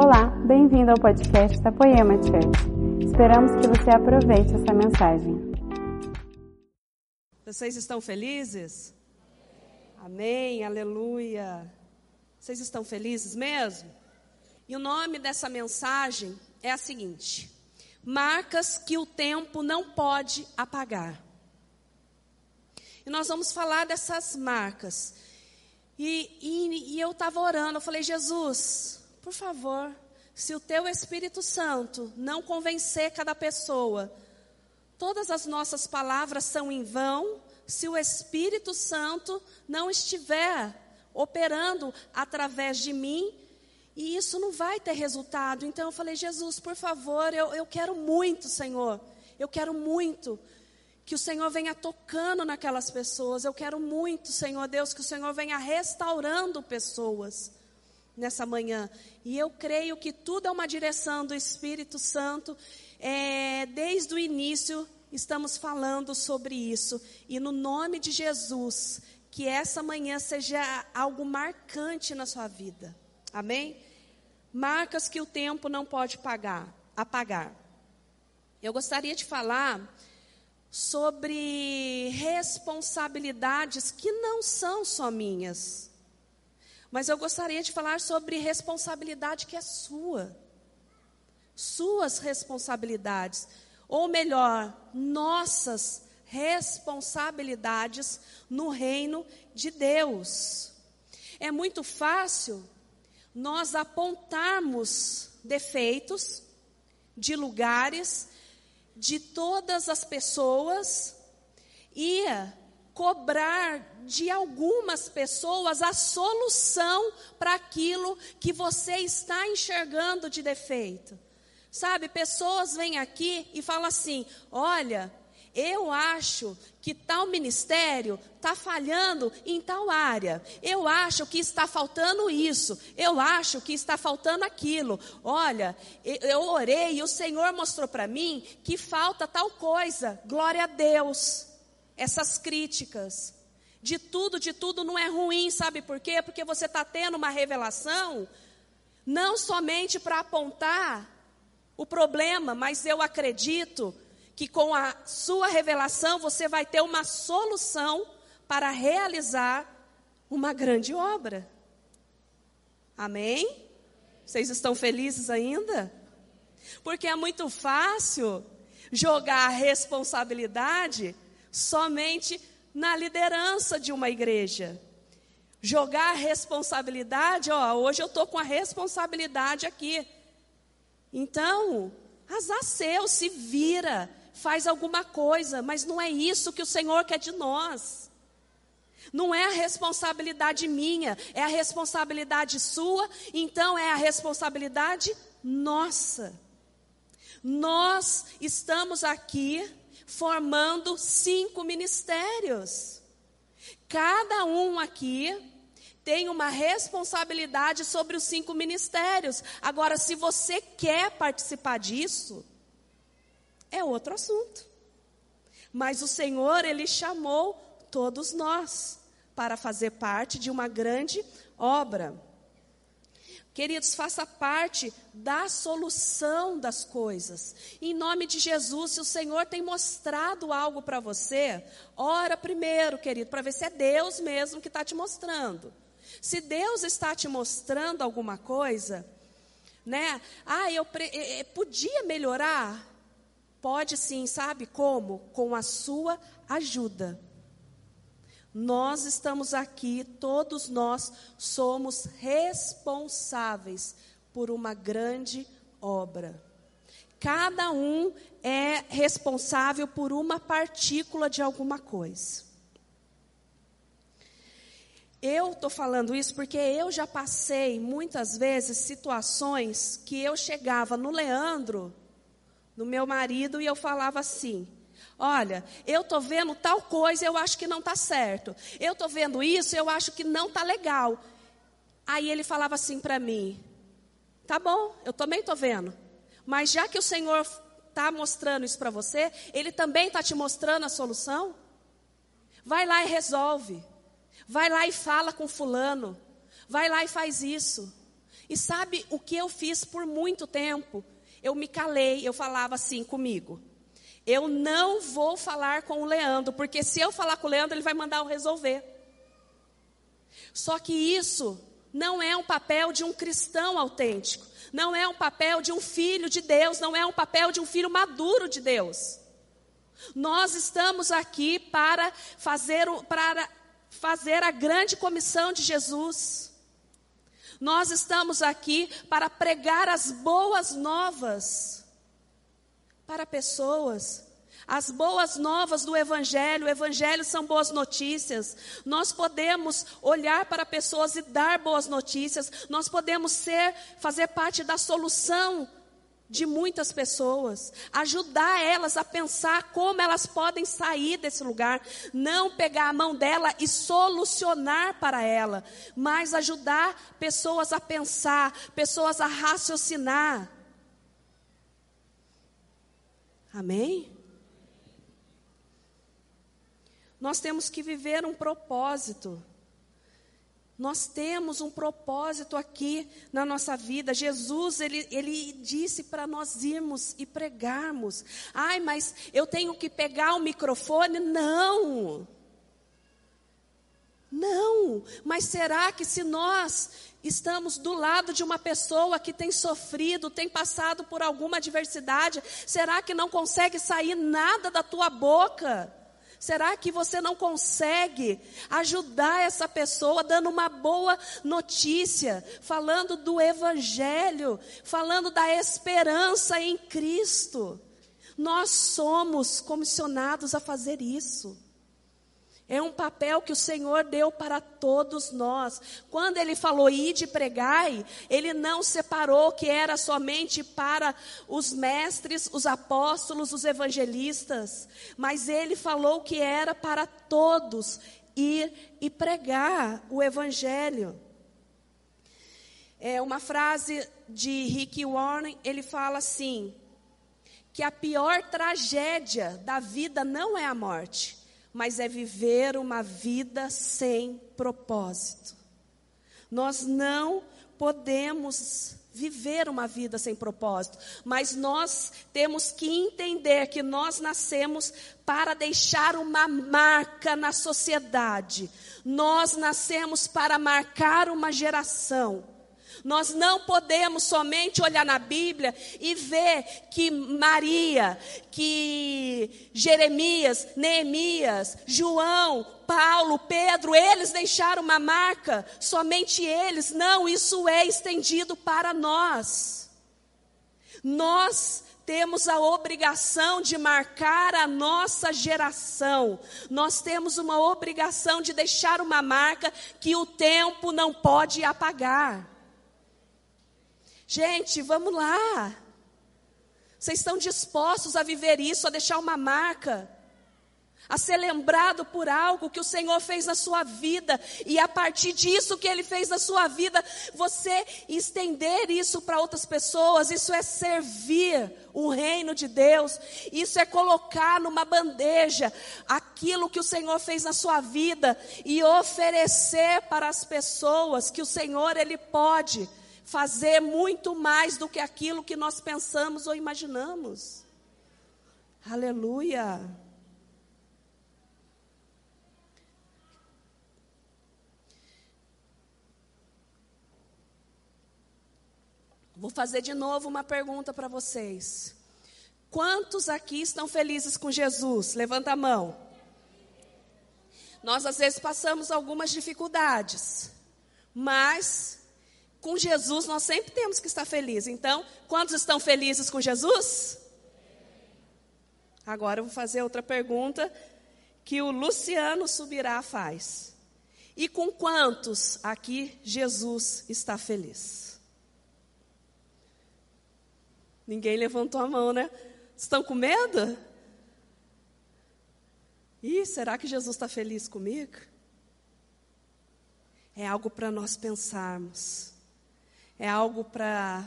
Olá, bem-vindo ao podcast da Poema Church. Esperamos que você aproveite essa mensagem. Vocês estão felizes? Amém, aleluia. Vocês estão felizes mesmo? E o nome dessa mensagem é a seguinte: Marcas que o tempo não pode apagar. E nós vamos falar dessas marcas. E, e, e eu estava orando, eu falei, Jesus, por favor, se o teu Espírito Santo não convencer cada pessoa, todas as nossas palavras são em vão, se o Espírito Santo não estiver operando através de mim, e isso não vai ter resultado. Então eu falei, Jesus, por favor, eu, eu quero muito, Senhor, eu quero muito que o Senhor venha tocando naquelas pessoas. Eu quero muito, Senhor Deus, que o Senhor venha restaurando pessoas nessa manhã. E eu creio que tudo é uma direção do Espírito Santo. É, desde o início estamos falando sobre isso. E no nome de Jesus, que essa manhã seja algo marcante na sua vida. Amém? Marcas que o tempo não pode pagar, apagar. Eu gostaria de falar sobre responsabilidades que não são só minhas. Mas eu gostaria de falar sobre responsabilidade que é sua. Suas responsabilidades. Ou melhor, nossas responsabilidades no reino de Deus. É muito fácil nós apontarmos defeitos de lugares de todas as pessoas e cobrar de algumas pessoas a solução para aquilo que você está enxergando de defeito. Sabe, pessoas vêm aqui e falam assim: olha, eu acho que tal ministério está falhando em tal área. Eu acho que está faltando isso. Eu acho que está faltando aquilo. Olha, eu orei e o Senhor mostrou para mim que falta tal coisa. Glória a Deus. Essas críticas. De tudo, de tudo não é ruim, sabe por quê? Porque você está tendo uma revelação, não somente para apontar o problema, mas eu acredito que com a sua revelação você vai ter uma solução para realizar uma grande obra. Amém? Vocês estão felizes ainda? Porque é muito fácil jogar a responsabilidade somente na liderança de uma igreja. Jogar a responsabilidade, ó, hoje eu estou com a responsabilidade aqui. Então, azar seu, se vira, faz alguma coisa, mas não é isso que o Senhor quer de nós. Não é a responsabilidade minha, é a responsabilidade sua, então é a responsabilidade nossa. Nós estamos aqui formando cinco ministérios. Cada um aqui tem uma responsabilidade sobre os cinco ministérios. Agora, se você quer participar disso, é outro assunto. Mas o Senhor, Ele chamou todos nós para fazer parte de uma grande obra. Queridos, faça parte da solução das coisas. Em nome de Jesus, se o Senhor tem mostrado algo para você, ora primeiro, querido, para ver se é Deus mesmo que está te mostrando. Se Deus está te mostrando alguma coisa, né? Ah, eu, podia melhorar. Pode sim, sabe como? Com a sua ajuda. Nós estamos aqui, todos nós somos responsáveis por uma grande obra. Cada um é responsável por uma partícula de alguma coisa. Eu estou falando isso porque eu já passei muitas vezes situações que eu chegava no Leandro no meu marido e eu falava assim: Olha, eu estou vendo tal coisa, eu acho que não está certo. Eu estou vendo isso, eu acho que não está legal. Aí ele falava assim para mim: Tá bom, eu também estou vendo. Mas já que o Senhor está mostrando isso para você, Ele também está te mostrando a solução? Vai lá e resolve. Vai lá e fala com Fulano. Vai lá e faz isso. E sabe o que eu fiz por muito tempo? Eu me calei, eu falava assim comigo. Eu não vou falar com o Leandro, porque se eu falar com o Leandro, ele vai mandar eu resolver. Só que isso não é um papel de um cristão autêntico, não é um papel de um filho de Deus, não é um papel de um filho maduro de Deus. Nós estamos aqui para fazer, para fazer a grande comissão de Jesus. Nós estamos aqui para pregar as boas novas para pessoas. As boas novas do Evangelho, o Evangelho são boas notícias. Nós podemos olhar para pessoas e dar boas notícias. Nós podemos ser, fazer parte da solução de muitas pessoas, ajudar elas a pensar como elas podem sair desse lugar, não pegar a mão dela e solucionar para ela, mas ajudar pessoas a pensar, pessoas a raciocinar. Amém? Nós temos que viver um propósito. Nós temos um propósito aqui na nossa vida. Jesus, ele, ele disse para nós irmos e pregarmos. Ai, mas eu tenho que pegar o microfone? Não. Não. Mas será que se nós estamos do lado de uma pessoa que tem sofrido, tem passado por alguma adversidade, será que não consegue sair nada da tua boca? Será que você não consegue ajudar essa pessoa dando uma boa notícia, falando do Evangelho, falando da esperança em Cristo? Nós somos comissionados a fazer isso. É um papel que o Senhor deu para todos nós. Quando ele falou ide pregai, ele não separou que era somente para os mestres, os apóstolos, os evangelistas, mas ele falou que era para todos ir e pregar o evangelho. É uma frase de Rick Warren, ele fala assim: que a pior tragédia da vida não é a morte, mas é viver uma vida sem propósito. Nós não podemos viver uma vida sem propósito, mas nós temos que entender que nós nascemos para deixar uma marca na sociedade. Nós nascemos para marcar uma geração. Nós não podemos somente olhar na Bíblia e ver que Maria, que Jeremias, Neemias, João, Paulo, Pedro, eles deixaram uma marca, somente eles. Não, isso é estendido para nós. Nós temos a obrigação de marcar a nossa geração. Nós temos uma obrigação de deixar uma marca que o tempo não pode apagar. Gente, vamos lá. Vocês estão dispostos a viver isso, a deixar uma marca? A ser lembrado por algo que o Senhor fez na sua vida, e a partir disso que Ele fez na sua vida, você estender isso para outras pessoas, isso é servir o reino de Deus, isso é colocar numa bandeja aquilo que o Senhor fez na sua vida e oferecer para as pessoas que o Senhor Ele pode fazer muito mais do que aquilo que nós pensamos ou imaginamos. Aleluia. Vou fazer de novo uma pergunta para vocês. Quantos aqui estão felizes com Jesus? Levanta a mão. Nós às vezes passamos algumas dificuldades, mas com Jesus nós sempre temos que estar felizes. Então, quantos estão felizes com Jesus? Agora eu vou fazer outra pergunta que o Luciano Subirá faz. E com quantos aqui Jesus está feliz? Ninguém levantou a mão, né? Estão com medo? Ih, será que Jesus está feliz comigo? É algo para nós pensarmos é algo para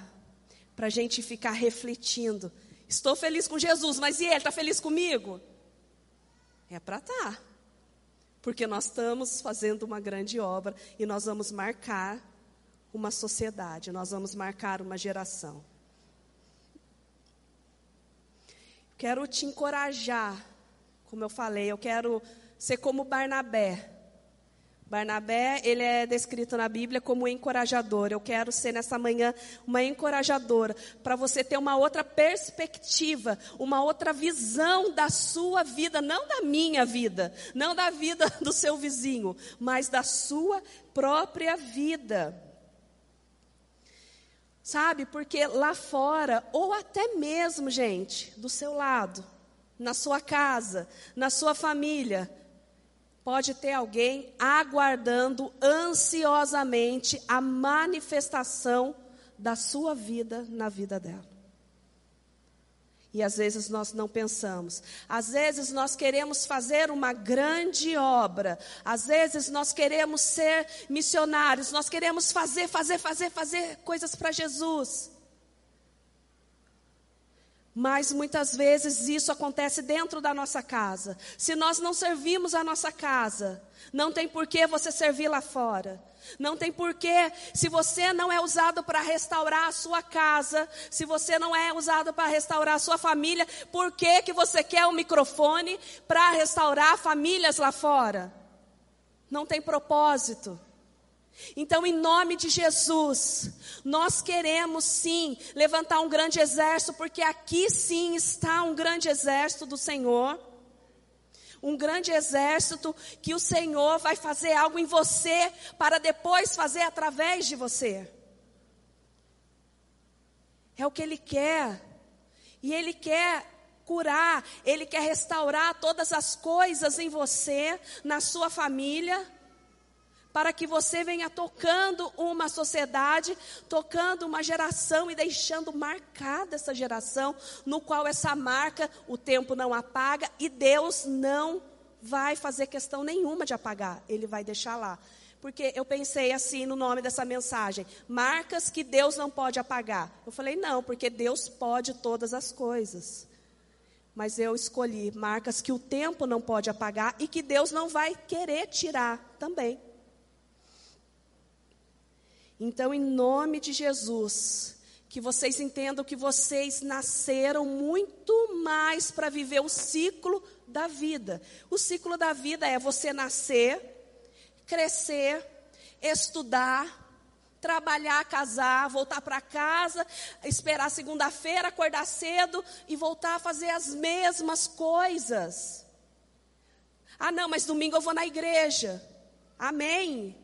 a gente ficar refletindo. Estou feliz com Jesus, mas e ele está feliz comigo? É para estar. Tá. Porque nós estamos fazendo uma grande obra e nós vamos marcar uma sociedade, nós vamos marcar uma geração. Quero te encorajar, como eu falei, eu quero ser como Barnabé. Barnabé, ele é descrito na Bíblia como encorajador. Eu quero ser nessa manhã uma encorajadora, para você ter uma outra perspectiva, uma outra visão da sua vida, não da minha vida, não da vida do seu vizinho, mas da sua própria vida. Sabe, porque lá fora, ou até mesmo, gente, do seu lado, na sua casa, na sua família, Pode ter alguém aguardando ansiosamente a manifestação da sua vida na vida dela. E às vezes nós não pensamos. Às vezes nós queremos fazer uma grande obra. Às vezes nós queremos ser missionários. Nós queremos fazer, fazer, fazer, fazer coisas para Jesus. Mas muitas vezes isso acontece dentro da nossa casa. Se nós não servimos a nossa casa, não tem por que você servir lá fora. Não tem porquê, se você não é usado para restaurar a sua casa, se você não é usado para restaurar a sua família, por que, que você quer um microfone para restaurar famílias lá fora? Não tem propósito. Então, em nome de Jesus, nós queremos sim levantar um grande exército, porque aqui sim está um grande exército do Senhor. Um grande exército que o Senhor vai fazer algo em você para depois fazer através de você. É o que Ele quer. E Ele quer curar, Ele quer restaurar todas as coisas em você, na sua família para que você venha tocando uma sociedade, tocando uma geração e deixando marcada essa geração, no qual essa marca o tempo não apaga e Deus não vai fazer questão nenhuma de apagar, Ele vai deixar lá. Porque eu pensei assim no nome dessa mensagem: marcas que Deus não pode apagar. Eu falei, não, porque Deus pode todas as coisas. Mas eu escolhi marcas que o tempo não pode apagar e que Deus não vai querer tirar também. Então, em nome de Jesus, que vocês entendam que vocês nasceram muito mais para viver o ciclo da vida. O ciclo da vida é você nascer, crescer, estudar, trabalhar, casar, voltar para casa, esperar segunda-feira, acordar cedo e voltar a fazer as mesmas coisas. Ah, não, mas domingo eu vou na igreja. Amém.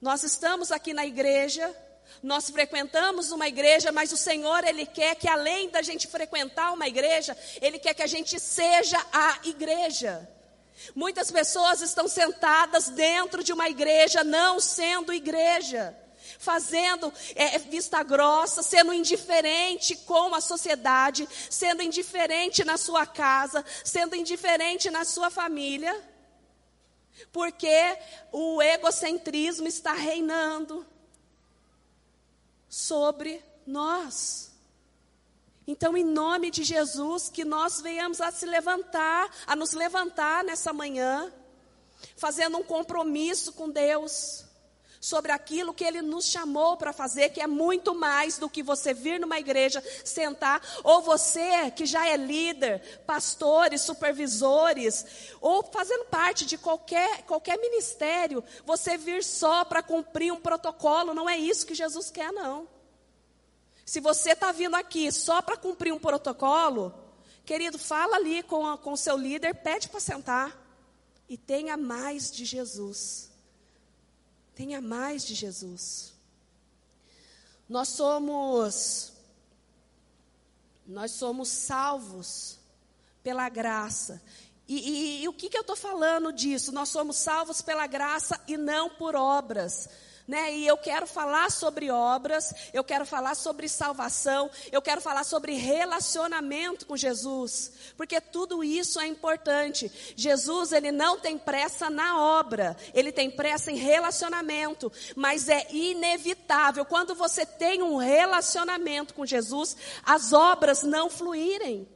Nós estamos aqui na igreja, nós frequentamos uma igreja, mas o Senhor, Ele quer que além da gente frequentar uma igreja, Ele quer que a gente seja a igreja. Muitas pessoas estão sentadas dentro de uma igreja, não sendo igreja, fazendo é, vista grossa, sendo indiferente com a sociedade, sendo indiferente na sua casa, sendo indiferente na sua família. Porque o egocentrismo está reinando sobre nós. Então, em nome de Jesus, que nós venhamos a se levantar, a nos levantar nessa manhã, fazendo um compromisso com Deus sobre aquilo que Ele nos chamou para fazer, que é muito mais do que você vir numa igreja, sentar, ou você que já é líder, pastores, supervisores, ou fazendo parte de qualquer, qualquer ministério, você vir só para cumprir um protocolo, não é isso que Jesus quer, não. Se você está vindo aqui só para cumprir um protocolo, querido, fala ali com o seu líder, pede para sentar e tenha mais de Jesus. Tenha mais de Jesus. Nós somos nós somos salvos pela graça. E, e, e o que, que eu estou falando disso? Nós somos salvos pela graça e não por obras. Né? E eu quero falar sobre obras, eu quero falar sobre salvação, eu quero falar sobre relacionamento com Jesus, porque tudo isso é importante. Jesus, ele não tem pressa na obra, ele tem pressa em relacionamento, mas é inevitável quando você tem um relacionamento com Jesus, as obras não fluírem.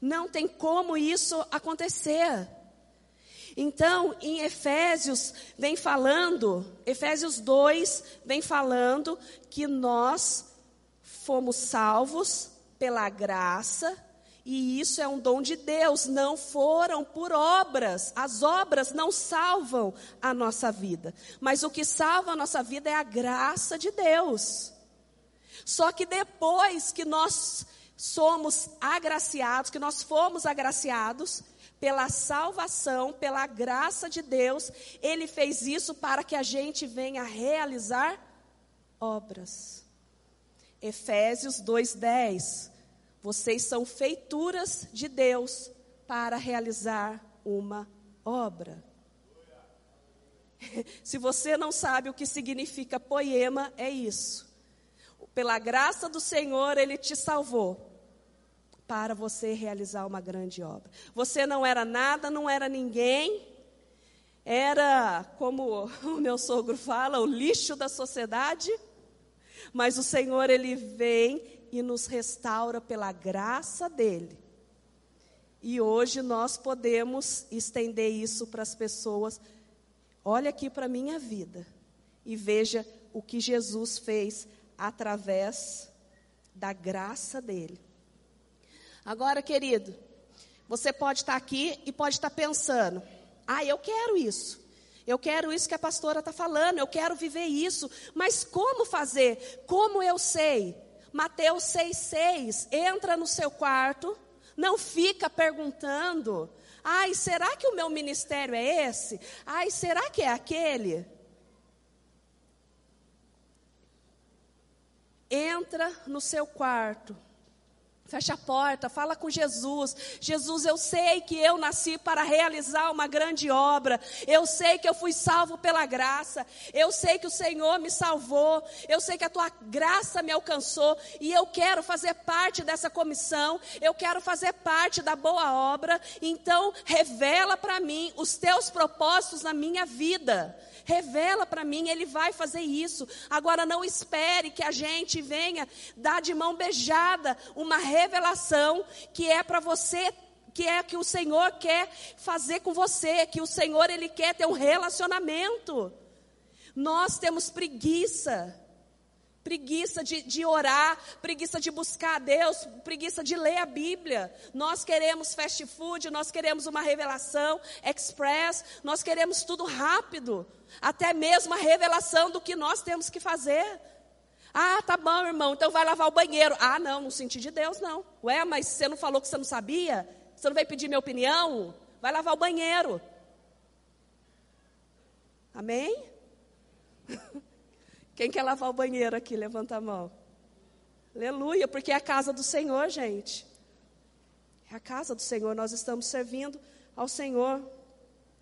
Não tem como isso acontecer. Então, em Efésios vem falando, Efésios 2 vem falando que nós fomos salvos pela graça, e isso é um dom de Deus, não foram por obras. As obras não salvam a nossa vida, mas o que salva a nossa vida é a graça de Deus. Só que depois que nós somos agraciados, que nós fomos agraciados, pela salvação, pela graça de Deus, Ele fez isso para que a gente venha realizar obras. Efésios 2,10. Vocês são feituras de Deus para realizar uma obra. Se você não sabe o que significa poema, é isso. Pela graça do Senhor, Ele te salvou para você realizar uma grande obra. Você não era nada, não era ninguém, era, como o meu sogro fala, o lixo da sociedade, mas o Senhor, Ele vem e nos restaura pela graça dEle. E hoje nós podemos estender isso para as pessoas. Olha aqui para a minha vida e veja o que Jesus fez através da graça dele. Agora, querido, você pode estar aqui e pode estar pensando: ah, eu quero isso. Eu quero isso que a pastora está falando, eu quero viver isso. Mas como fazer? Como eu sei? Mateus 6,6. Entra no seu quarto, não fica perguntando. Ai, será que o meu ministério é esse? Ai, será que é aquele? Entra no seu quarto Fecha a porta, fala com Jesus. Jesus, eu sei que eu nasci para realizar uma grande obra. Eu sei que eu fui salvo pela graça. Eu sei que o Senhor me salvou. Eu sei que a tua graça me alcançou. E eu quero fazer parte dessa comissão. Eu quero fazer parte da boa obra. Então, revela para mim os teus propósitos na minha vida. Revela para mim, Ele vai fazer isso. Agora não espere que a gente venha dar de mão beijada uma revelação que é para você que é que o Senhor quer fazer com você, que o Senhor ele quer ter um relacionamento. Nós temos preguiça Preguiça de, de orar, preguiça de buscar a Deus, preguiça de ler a Bíblia. Nós queremos fast food, nós queremos uma revelação express, nós queremos tudo rápido, até mesmo a revelação do que nós temos que fazer. Ah, tá bom, irmão, então vai lavar o banheiro. Ah, não, no sentido de Deus, não. Ué, mas você não falou que você não sabia? Você não veio pedir minha opinião? Vai lavar o banheiro. Amém? Quem quer lavar o banheiro aqui? Levanta a mão. Aleluia, porque é a casa do Senhor, gente. É a casa do Senhor, nós estamos servindo ao Senhor.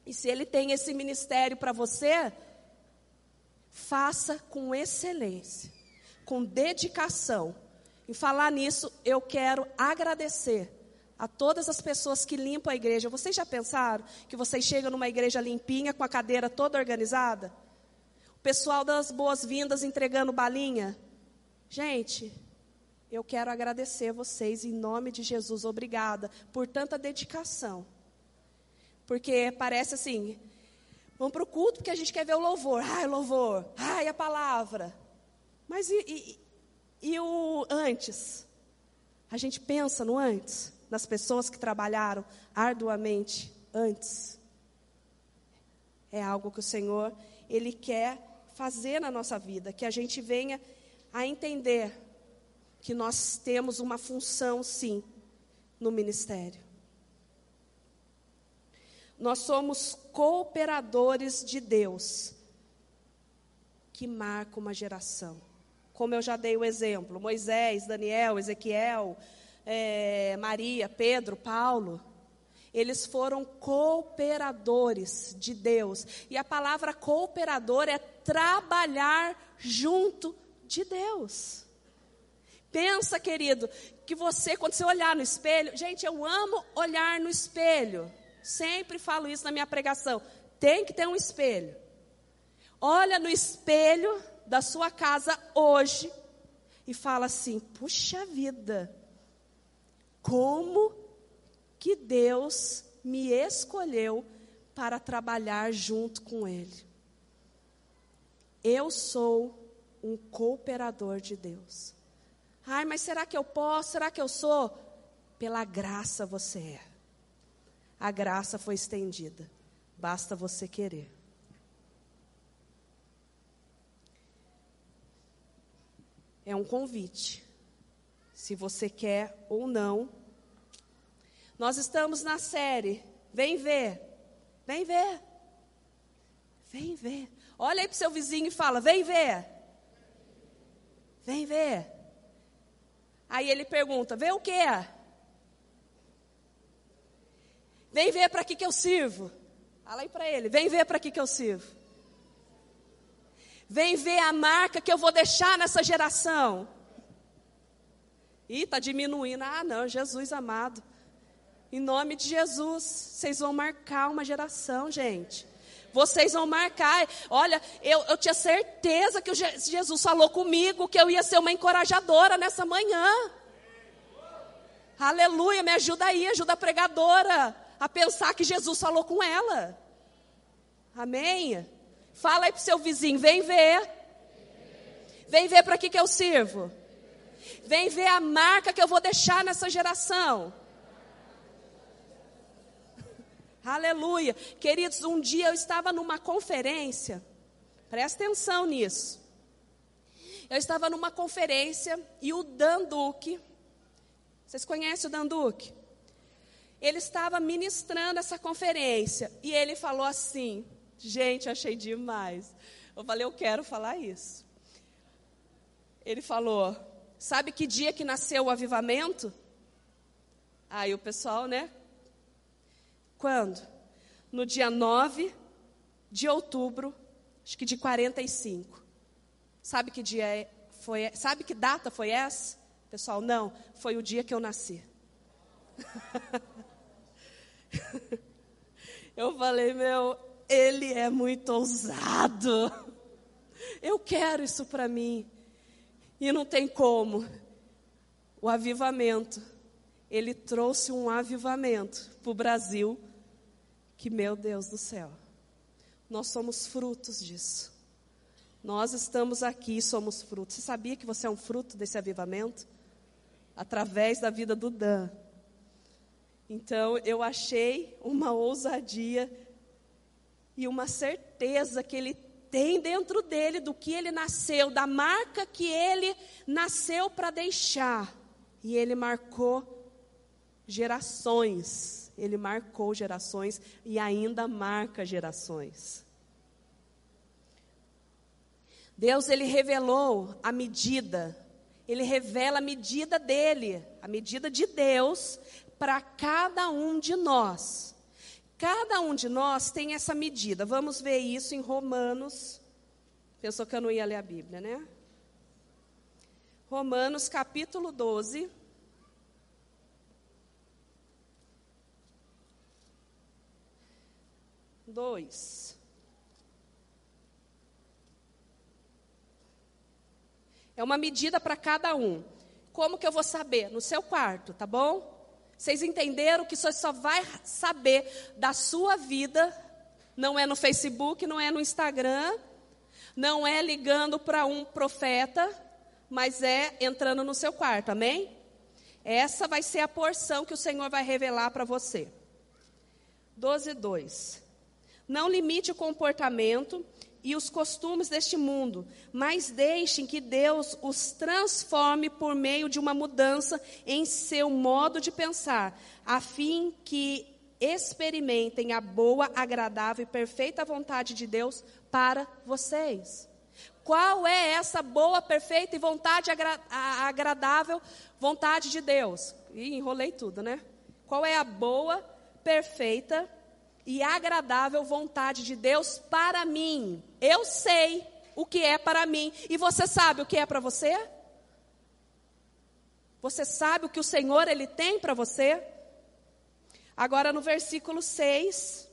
E se Ele tem esse ministério para você, faça com excelência, com dedicação. Em falar nisso, eu quero agradecer a todas as pessoas que limpam a igreja. Vocês já pensaram que vocês chegam numa igreja limpinha, com a cadeira toda organizada? Pessoal das boas-vindas entregando balinha. Gente, eu quero agradecer vocês em nome de Jesus. Obrigada por tanta dedicação. Porque parece assim, vamos para o culto porque a gente quer ver o louvor. Ai, louvor. Ai, a palavra. Mas e, e, e o antes? A gente pensa no antes, nas pessoas que trabalharam arduamente antes. É algo que o Senhor, Ele quer fazer na nossa vida, que a gente venha a entender que nós temos uma função, sim, no ministério. Nós somos cooperadores de Deus que marca uma geração. Como eu já dei o exemplo, Moisés, Daniel, Ezequiel, é, Maria, Pedro, Paulo. Eles foram cooperadores de Deus. E a palavra cooperador é trabalhar junto de Deus. Pensa, querido, que você, quando você olhar no espelho, gente, eu amo olhar no espelho. Sempre falo isso na minha pregação. Tem que ter um espelho. Olha no espelho da sua casa hoje e fala assim: puxa vida, como que Deus me escolheu para trabalhar junto com Ele. Eu sou um cooperador de Deus. Ai, mas será que eu posso? Será que eu sou? Pela graça você é. A graça foi estendida. Basta você querer. É um convite. Se você quer ou não. Nós estamos na série. Vem ver. Vem ver. Vem ver. Olha aí para o seu vizinho e fala: Vem ver. Vem ver. Aí ele pergunta: Vê o que? Vem ver para que, que eu sirvo. Fala aí para ele: Vem ver para que, que eu sirvo. Vem ver a marca que eu vou deixar nessa geração. Ih, está diminuindo. Ah, não, Jesus amado. Em nome de Jesus, vocês vão marcar uma geração, gente. Vocês vão marcar. Olha, eu, eu tinha certeza que Jesus falou comigo que eu ia ser uma encorajadora nessa manhã. Aleluia, me ajuda aí, ajuda a pregadora a pensar que Jesus falou com ela. Amém? Fala aí para o seu vizinho, vem ver. Vem ver para que, que eu sirvo. Vem ver a marca que eu vou deixar nessa geração. Aleluia. Queridos, um dia eu estava numa conferência, presta atenção nisso. Eu estava numa conferência e o Dan Duque, vocês conhecem o Dan Duque? Ele estava ministrando essa conferência e ele falou assim: Gente, achei demais. Eu falei, eu quero falar isso. Ele falou: Sabe que dia que nasceu o avivamento? Aí o pessoal, né? Quando? No dia 9 de outubro, acho que de 45. Sabe que dia é, foi? Sabe que data foi essa? Pessoal, não, foi o dia que eu nasci. eu falei, meu, ele é muito ousado. Eu quero isso para mim. E não tem como. O avivamento, ele trouxe um avivamento para o Brasil, que, meu Deus do céu, nós somos frutos disso. Nós estamos aqui e somos frutos. Você sabia que você é um fruto desse avivamento? Através da vida do Dan. Então, eu achei uma ousadia e uma certeza que ele tem dentro dele do que ele nasceu, da marca que ele nasceu para deixar. E ele marcou gerações. Ele marcou gerações e ainda marca gerações. Deus ele revelou a medida, ele revela a medida dele, a medida de Deus para cada um de nós. Cada um de nós tem essa medida. Vamos ver isso em Romanos. Pensou que eu não ia ler a Bíblia, né? Romanos capítulo 12. Dois. É uma medida para cada um. Como que eu vou saber? No seu quarto, tá bom? Vocês entenderam que você só vai saber da sua vida, não é no Facebook, não é no Instagram, não é ligando para um profeta, mas é entrando no seu quarto, amém? Essa vai ser a porção que o Senhor vai revelar para você. 12, 2. Não limite o comportamento e os costumes deste mundo, mas deixem que Deus os transforme por meio de uma mudança em seu modo de pensar, a fim que experimentem a boa, agradável e perfeita vontade de Deus para vocês. Qual é essa boa, perfeita e vontade agra agradável vontade de Deus? Ih, enrolei tudo, né? Qual é a boa, perfeita e agradável vontade de Deus para mim. Eu sei o que é para mim. E você sabe o que é para você? Você sabe o que o Senhor ele tem para você? Agora no versículo 6,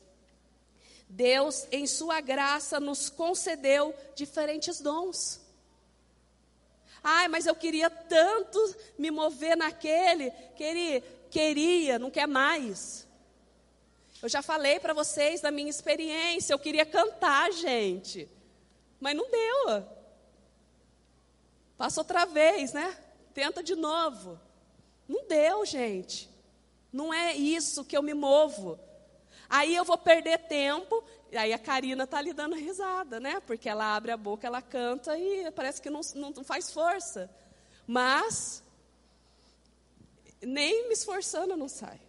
Deus em sua graça nos concedeu diferentes dons. Ai, mas eu queria tanto me mover naquele, queria, queria, não quer mais. Eu já falei para vocês da minha experiência, eu queria cantar, gente. Mas não deu. Passa outra vez, né? Tenta de novo. Não deu, gente. Não é isso que eu me movo. Aí eu vou perder tempo. E aí a Karina está ali dando risada, né? Porque ela abre a boca, ela canta e parece que não, não faz força. Mas, nem me esforçando não sai.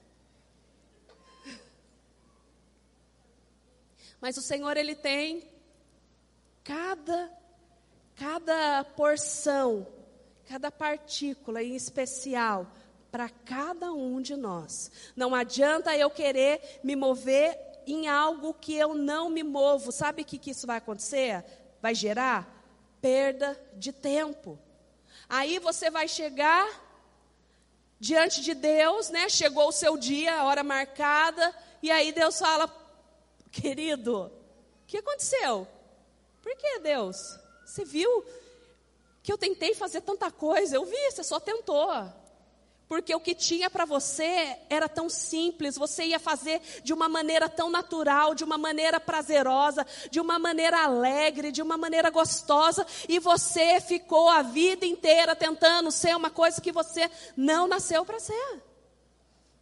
Mas o Senhor, Ele tem cada, cada porção, cada partícula em especial para cada um de nós. Não adianta eu querer me mover em algo que eu não me movo. Sabe o que, que isso vai acontecer? Vai gerar perda de tempo. Aí você vai chegar diante de Deus, né? Chegou o seu dia, a hora marcada, e aí Deus fala: Querido, o que aconteceu? Por que Deus? Você viu que eu tentei fazer tanta coisa? Eu vi, você só tentou. Porque o que tinha para você era tão simples, você ia fazer de uma maneira tão natural, de uma maneira prazerosa, de uma maneira alegre, de uma maneira gostosa, e você ficou a vida inteira tentando ser uma coisa que você não nasceu para ser.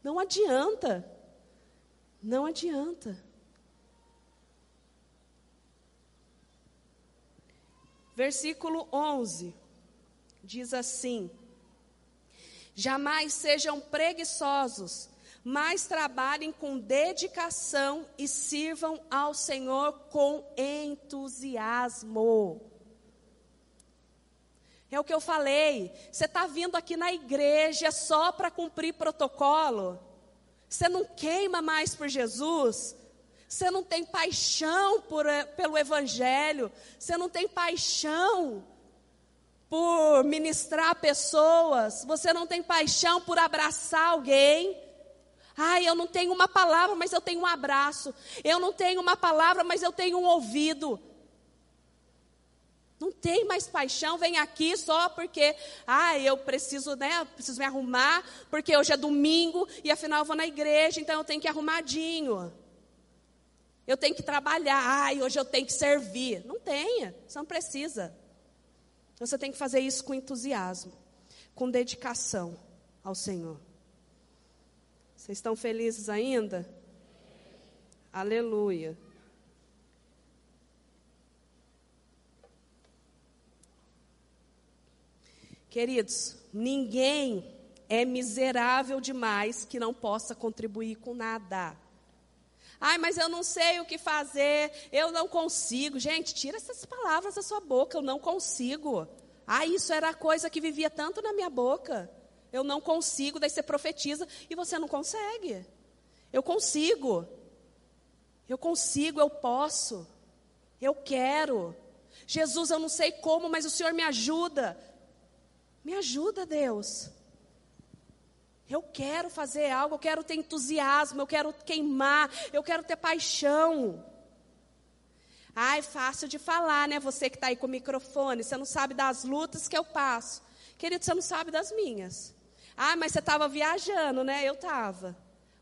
Não adianta. Não adianta. Versículo 11 diz assim: Jamais sejam preguiçosos, mas trabalhem com dedicação e sirvam ao Senhor com entusiasmo. É o que eu falei. Você está vindo aqui na igreja só para cumprir protocolo? Você não queima mais por Jesus? Você não tem paixão por, eh, pelo Evangelho, você não tem paixão por ministrar pessoas, você não tem paixão por abraçar alguém. Ai, eu não tenho uma palavra, mas eu tenho um abraço. Eu não tenho uma palavra, mas eu tenho um ouvido. Não tem mais paixão, vem aqui só porque, ah, eu preciso, né, preciso me arrumar, porque hoje é domingo e afinal eu vou na igreja, então eu tenho que ir arrumadinho. Eu tenho que trabalhar. Ai, hoje eu tenho que servir. Não tenha, você não precisa. Você tem que fazer isso com entusiasmo, com dedicação ao Senhor. Vocês estão felizes ainda? Aleluia. Queridos, ninguém é miserável demais que não possa contribuir com nada. Ai, mas eu não sei o que fazer, eu não consigo. Gente, tira essas palavras da sua boca, eu não consigo. Ah, isso era a coisa que vivia tanto na minha boca. Eu não consigo, daí você profetiza e você não consegue. Eu consigo. Eu consigo, eu posso. Eu quero. Jesus, eu não sei como, mas o Senhor me ajuda. Me ajuda, Deus. Eu quero fazer algo, eu quero ter entusiasmo, eu quero queimar, eu quero ter paixão. Ah, é fácil de falar, né? Você que está aí com o microfone, você não sabe das lutas que eu passo. Querido, você não sabe das minhas. Ah, mas você estava viajando, né? Eu estava.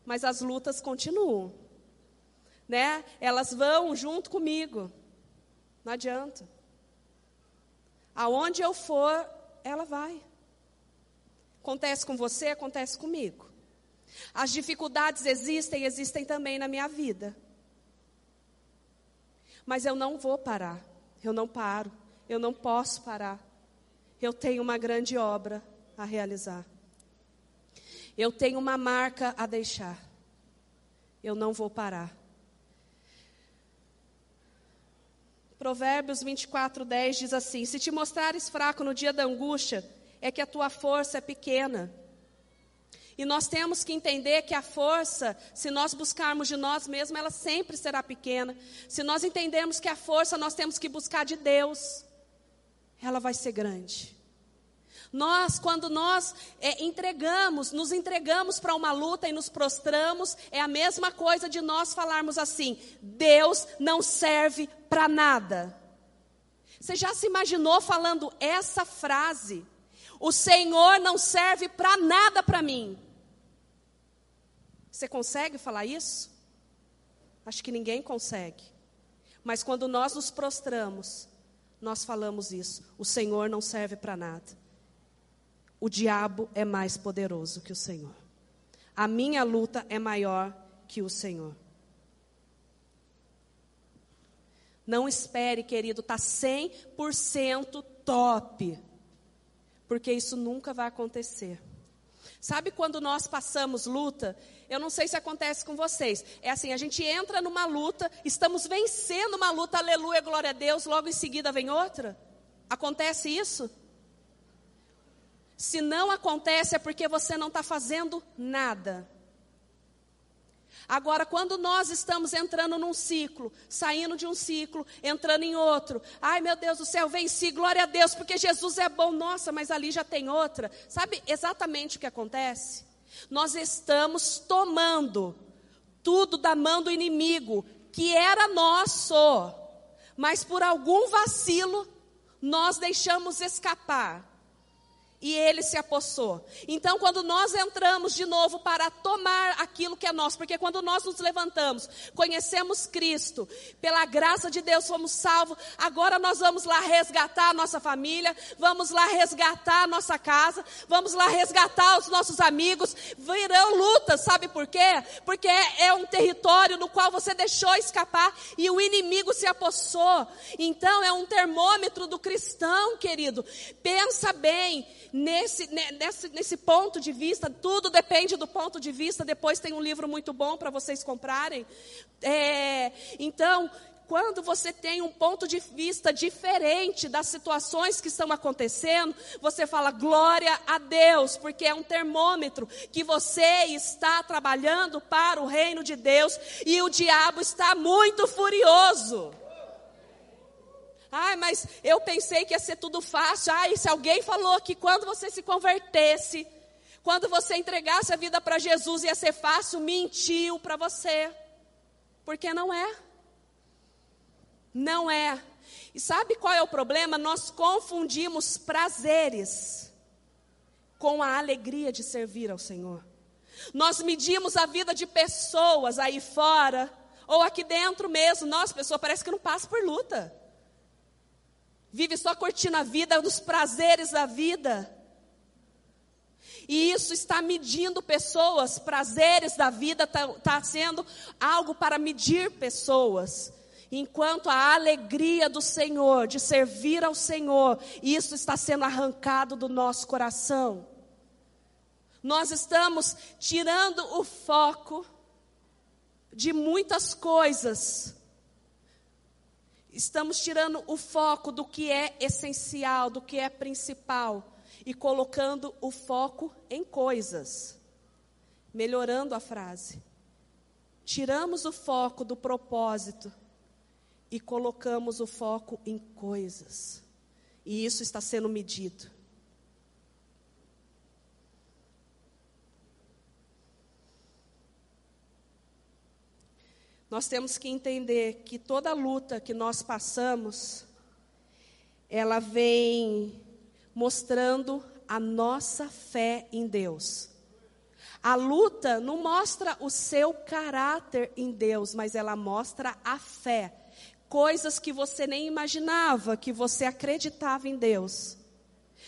Mas as lutas continuam. Né? Elas vão junto comigo. Não adianta. Aonde eu for, ela vai. Acontece com você, acontece comigo. As dificuldades existem, existem também na minha vida. Mas eu não vou parar. Eu não paro. Eu não posso parar. Eu tenho uma grande obra a realizar. Eu tenho uma marca a deixar. Eu não vou parar. Provérbios 24, 10 diz assim: Se te mostrares fraco no dia da angústia, é que a tua força é pequena. E nós temos que entender que a força, se nós buscarmos de nós mesmos, ela sempre será pequena. Se nós entendermos que a força nós temos que buscar de Deus, ela vai ser grande. Nós, quando nós é, entregamos, nos entregamos para uma luta e nos prostramos, é a mesma coisa de nós falarmos assim: Deus não serve para nada. Você já se imaginou falando essa frase? O Senhor não serve para nada para mim. Você consegue falar isso? Acho que ninguém consegue. Mas quando nós nos prostramos, nós falamos isso: o Senhor não serve para nada. O diabo é mais poderoso que o Senhor. A minha luta é maior que o Senhor. Não espere, querido, tá 100% top. Porque isso nunca vai acontecer. Sabe quando nós passamos luta? Eu não sei se acontece com vocês. É assim, a gente entra numa luta, estamos vencendo uma luta, aleluia, glória a Deus, logo em seguida vem outra. Acontece isso? Se não acontece é porque você não está fazendo nada. Agora, quando nós estamos entrando num ciclo, saindo de um ciclo, entrando em outro, ai meu Deus do céu, venci, glória a Deus, porque Jesus é bom, nossa, mas ali já tem outra. Sabe exatamente o que acontece? Nós estamos tomando tudo da mão do inimigo, que era nosso, mas por algum vacilo, nós deixamos escapar e ele se apossou. Então, quando nós entramos de novo para tomar aquilo que é nosso, porque quando nós nos levantamos, conhecemos Cristo, pela graça de Deus fomos salvos, agora nós vamos lá resgatar a nossa família, vamos lá resgatar a nossa casa, vamos lá resgatar os nossos amigos, virão lutas, sabe por quê? Porque é, um território no qual você deixou escapar e o inimigo se apossou. Então, é um termômetro do cristão, querido. Pensa bem nesse, nesse, nesse ponto de vista, tudo depende do ponto de vista. Depois tem um livro muito bom para vocês comprarem. É, então, quando você tem um ponto de vista diferente das situações que estão acontecendo, você fala glória a Deus, porque é um termômetro que você está trabalhando para o reino de Deus e o diabo está muito furioso. Ai, mas eu pensei que ia ser tudo fácil. Ai, se alguém falou que quando você se convertesse, quando você entregasse a vida para Jesus ia ser fácil, mentiu para você. Porque não é. Não é. E sabe qual é o problema? Nós confundimos prazeres com a alegria de servir ao Senhor. Nós medimos a vida de pessoas aí fora, ou aqui dentro mesmo. Nossa, pessoa parece que não passa por luta vive só curtindo a vida, os prazeres da vida. E isso está medindo pessoas, prazeres da vida está tá sendo algo para medir pessoas. Enquanto a alegria do Senhor, de servir ao Senhor, isso está sendo arrancado do nosso coração. Nós estamos tirando o foco de muitas coisas Estamos tirando o foco do que é essencial, do que é principal, e colocando o foco em coisas. Melhorando a frase. Tiramos o foco do propósito e colocamos o foco em coisas. E isso está sendo medido. Nós temos que entender que toda luta que nós passamos, ela vem mostrando a nossa fé em Deus. A luta não mostra o seu caráter em Deus, mas ela mostra a fé. Coisas que você nem imaginava, que você acreditava em Deus.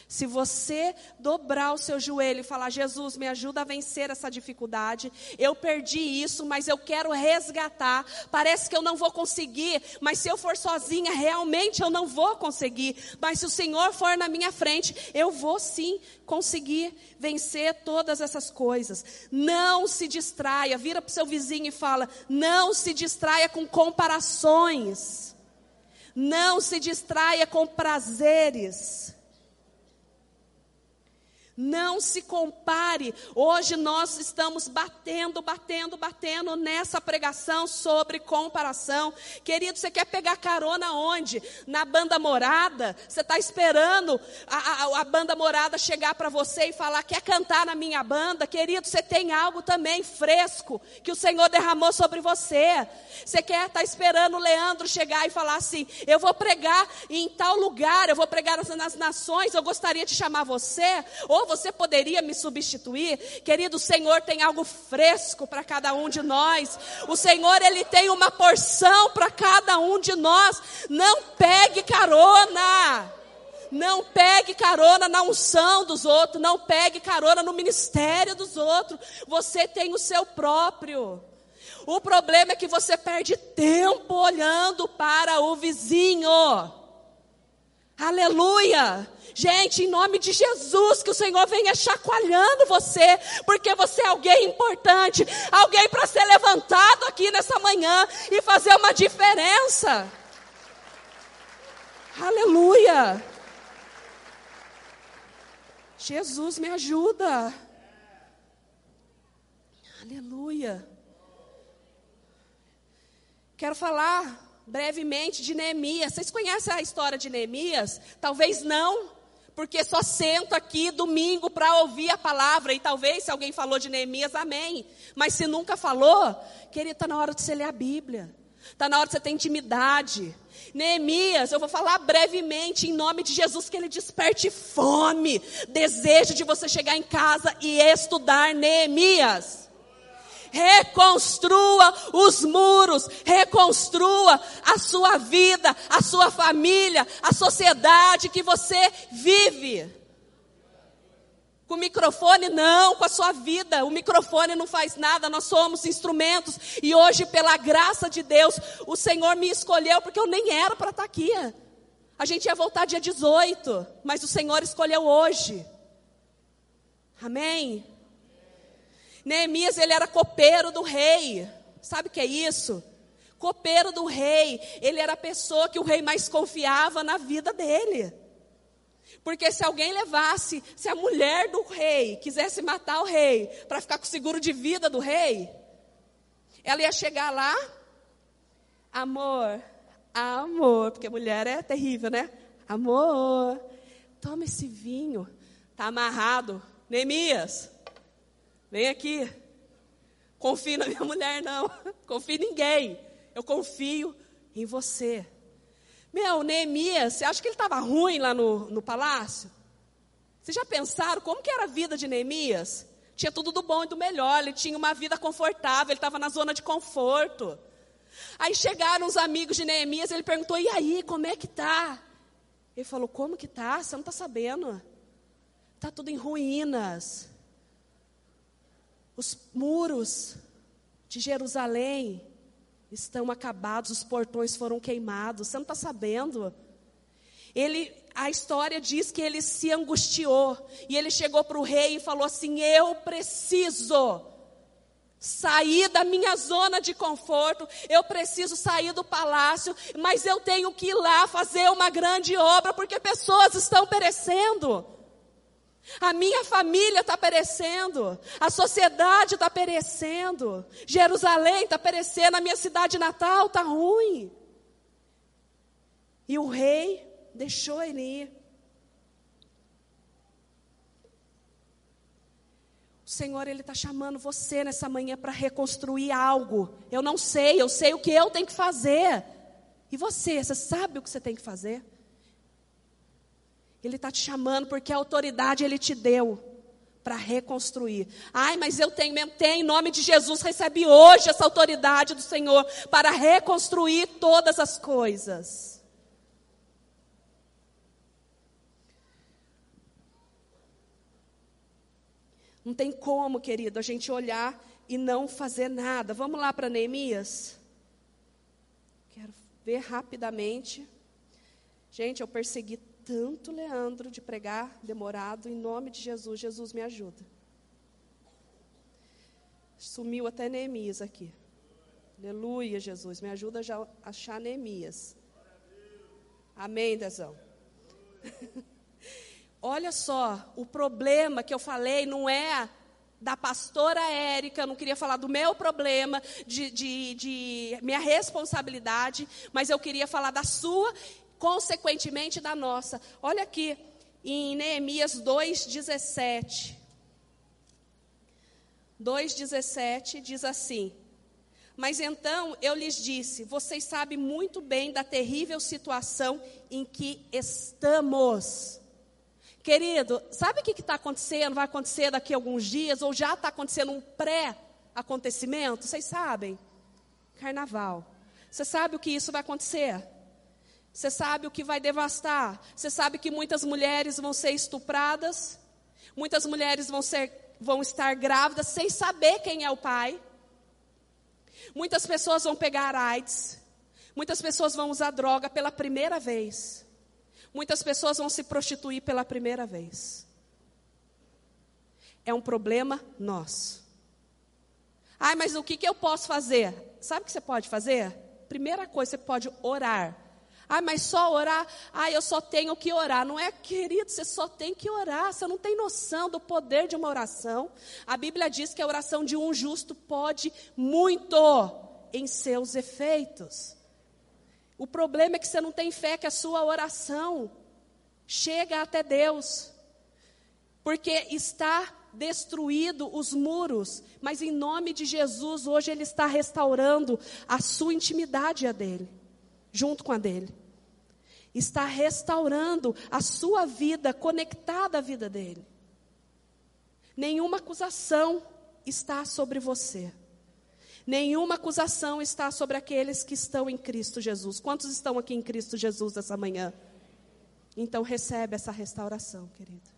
Se você dobrar o seu joelho e falar: Jesus, me ajuda a vencer essa dificuldade, eu perdi isso, mas eu quero resgatar. Parece que eu não vou conseguir, mas se eu for sozinha, realmente eu não vou conseguir. Mas se o Senhor for na minha frente, eu vou sim conseguir vencer todas essas coisas. Não se distraia, vira para o seu vizinho e fala: não se distraia com comparações. Não se distraia com prazeres. Não se compare. Hoje nós estamos batendo, batendo, batendo nessa pregação sobre comparação. Querido, você quer pegar carona onde? Na banda morada? Você está esperando a, a, a, banda morada chegar para você e falar: quer cantar na minha banda? Querido, você tem algo também fresco que o Senhor derramou sobre você. Você quer estar tá esperando o Leandro chegar e falar assim: eu vou pregar em tal lugar, eu vou pregar nas nações, eu gostaria de chamar você. Ou você poderia me substituir? Querido, o Senhor tem algo fresco para cada um de nós. O Senhor, Ele tem uma porção para cada um de nós. Não pegue carona. Não pegue carona na unção dos outros, não pegue carona no ministério dos outros. Você tem o seu próprio. O problema é que você perde tempo olhando para o vizinho. Aleluia! Gente, em nome de Jesus, que o Senhor venha chacoalhando você, porque você é alguém importante, alguém para ser levantado aqui nessa manhã e fazer uma diferença. Aleluia! Jesus me ajuda. Aleluia. Quero falar brevemente de Neemias. Vocês conhecem a história de Neemias? Talvez não, porque só sento aqui domingo para ouvir a palavra. E talvez se alguém falou de Neemias, amém. Mas se nunca falou, querido, está na hora de você ler a Bíblia. Está na hora de você ter intimidade. Neemias, eu vou falar brevemente em nome de Jesus que ele desperte fome, desejo de você chegar em casa e estudar Neemias. Reconstrua os muros, reconstrua a sua vida, a sua família, a sociedade que você vive. Com o microfone, não, com a sua vida. O microfone não faz nada, nós somos instrumentos. E hoje, pela graça de Deus, o Senhor me escolheu, porque eu nem era para estar tá aqui. A gente ia voltar dia 18, mas o Senhor escolheu hoje. Amém? Neemias, ele era copeiro do rei. Sabe o que é isso? Copeiro do rei. Ele era a pessoa que o rei mais confiava na vida dele. Porque se alguém levasse, se a mulher do rei quisesse matar o rei para ficar com o seguro de vida do rei, ela ia chegar lá, amor, amor, porque mulher é terrível, né? Amor, toma esse vinho, tá amarrado. Neemias, vem aqui. Confie na minha mulher, não. Confie em ninguém. Eu confio em você. Meu, Neemias, você acha que ele estava ruim lá no, no palácio? Vocês já pensaram como que era a vida de Neemias? Tinha tudo do bom e do melhor, ele tinha uma vida confortável, ele estava na zona de conforto. Aí chegaram os amigos de Neemias, ele perguntou, e aí, como é que tá? Ele falou, como que tá? Você não está sabendo? Está tudo em ruínas. Os muros de Jerusalém estão acabados, os portões foram queimados. Você não está sabendo? Ele, a história diz que ele se angustiou e ele chegou para o rei e falou assim: Eu preciso sair da minha zona de conforto, eu preciso sair do palácio, mas eu tenho que ir lá fazer uma grande obra porque pessoas estão perecendo. A minha família está perecendo, a sociedade está perecendo, Jerusalém está perecendo, a minha cidade natal está ruim. E o rei deixou ele ir. O Senhor, Ele está chamando você nessa manhã para reconstruir algo. Eu não sei, eu sei o que eu tenho que fazer. E você, você sabe o que você tem que fazer? Ele está te chamando porque a autoridade Ele te deu para reconstruir. Ai, mas eu tenho mesmo, tem, em nome de Jesus, recebe hoje essa autoridade do Senhor para reconstruir todas as coisas. Não tem como, querido, a gente olhar e não fazer nada. Vamos lá para Neemias? Quero ver rapidamente. Gente, eu persegui tanto, Leandro, de pregar demorado, em nome de Jesus, Jesus me ajuda. Sumiu até Neemias aqui. Aleluia, Jesus, me ajuda a achar Neemias. Amém, Dezão. Olha só, o problema que eu falei não é da pastora Érica, eu não queria falar do meu problema, de, de, de, minha responsabilidade, mas eu queria falar da sua consequentemente da nossa. Olha aqui em Neemias 2:17. 2:17 diz assim: Mas então eu lhes disse: Vocês sabem muito bem da terrível situação em que estamos. Querido, sabe o que está acontecendo? Vai acontecer daqui a alguns dias, ou já está acontecendo um pré-acontecimento? Vocês sabem? Carnaval. Você sabe o que isso vai acontecer? Você sabe o que vai devastar? Você sabe que muitas mulheres vão ser estupradas? Muitas mulheres vão, ser, vão estar grávidas sem saber quem é o pai? Muitas pessoas vão pegar AIDS. Muitas pessoas vão usar droga pela primeira vez. Muitas pessoas vão se prostituir pela primeira vez. É um problema nosso. Ai, mas o que, que eu posso fazer? Sabe o que você pode fazer? Primeira coisa, você pode orar. Ah, mas só orar? Ah, eu só tenho que orar. Não é, querido, você só tem que orar. Você não tem noção do poder de uma oração. A Bíblia diz que a oração de um justo pode muito em seus efeitos. O problema é que você não tem fé que a sua oração chega até Deus. Porque está destruído os muros, mas em nome de Jesus, hoje Ele está restaurando a sua intimidade a dele, junto com a dele. Está restaurando a sua vida conectada à vida dele. Nenhuma acusação está sobre você. Nenhuma acusação está sobre aqueles que estão em Cristo Jesus. Quantos estão aqui em Cristo Jesus essa manhã? Então recebe essa restauração, querido.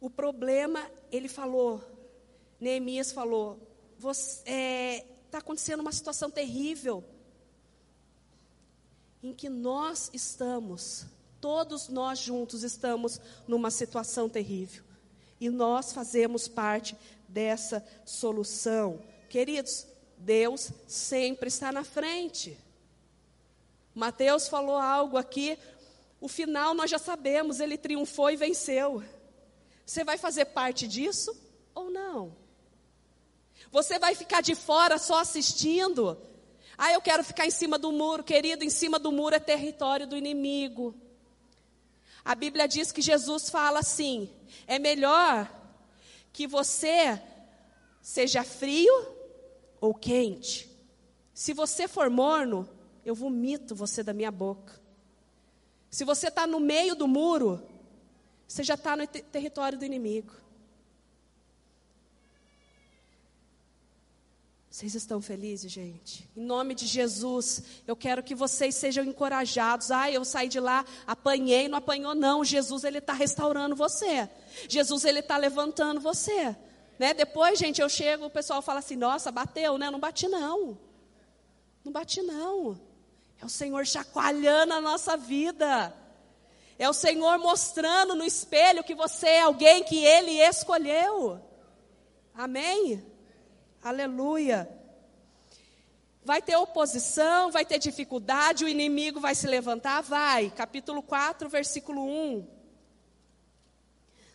O problema, ele falou, Neemias falou, está é, tá acontecendo uma situação terrível em que nós estamos, todos nós juntos estamos numa situação terrível. E nós fazemos parte dessa solução. Queridos, Deus sempre está na frente. Mateus falou algo aqui, o final nós já sabemos, ele triunfou e venceu. Você vai fazer parte disso ou não? Você vai ficar de fora só assistindo? Ah, eu quero ficar em cima do muro, querido, em cima do muro é território do inimigo. A Bíblia diz que Jesus fala assim: é melhor que você seja frio ou quente. Se você for morno, eu vomito você da minha boca. Se você está no meio do muro, você já está no território do inimigo. Vocês estão felizes, gente? Em nome de Jesus, eu quero que vocês sejam encorajados. Ah, eu saí de lá, apanhei, não apanhou, não. Jesus, Ele está restaurando você. Jesus, Ele está levantando você. Né? Depois, gente, eu chego, o pessoal fala assim: nossa, bateu, né? Não bati, não. Não bati, não. É o Senhor chacoalhando a nossa vida. É o Senhor mostrando no espelho que você é alguém que Ele escolheu. Amém? Aleluia. Vai ter oposição, vai ter dificuldade, o inimigo vai se levantar? Vai. Capítulo 4, versículo 1.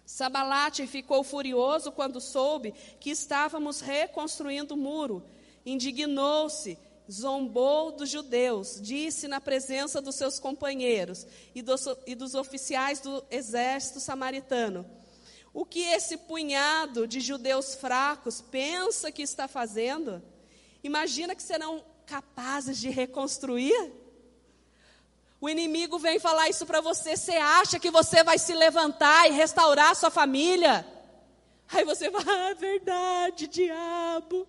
Sabalate ficou furioso quando soube que estávamos reconstruindo o muro. Indignou-se, zombou dos judeus, disse na presença dos seus companheiros e dos, e dos oficiais do exército samaritano: o que esse punhado de judeus fracos pensa que está fazendo? Imagina que serão capazes de reconstruir? O inimigo vem falar isso para você, você acha que você vai se levantar e restaurar sua família? Aí você vai, ah, é verdade, diabo,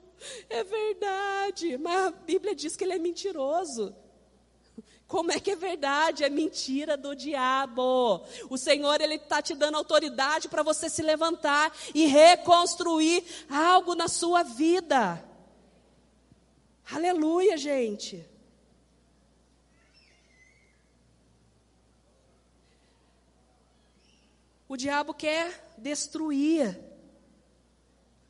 é verdade. Mas a Bíblia diz que ele é mentiroso. Como é que é verdade? É mentira do diabo. O Senhor, Ele está te dando autoridade para você se levantar e reconstruir algo na sua vida. Aleluia, gente. O diabo quer destruir.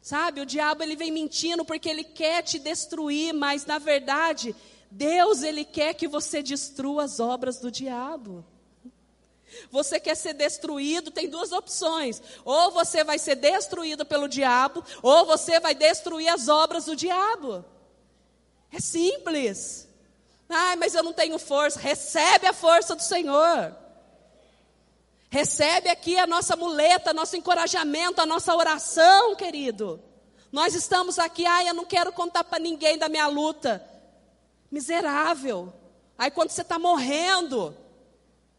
Sabe, o diabo ele vem mentindo porque ele quer te destruir, mas na verdade, Deus, Ele quer que você destrua as obras do diabo. Você quer ser destruído, tem duas opções. Ou você vai ser destruído pelo diabo, ou você vai destruir as obras do diabo. É simples. Ah, mas eu não tenho força. Recebe a força do Senhor. Recebe aqui a nossa muleta, nosso encorajamento, a nossa oração, querido. Nós estamos aqui, ah, eu não quero contar para ninguém da minha luta. Miserável. Aí quando você está morrendo,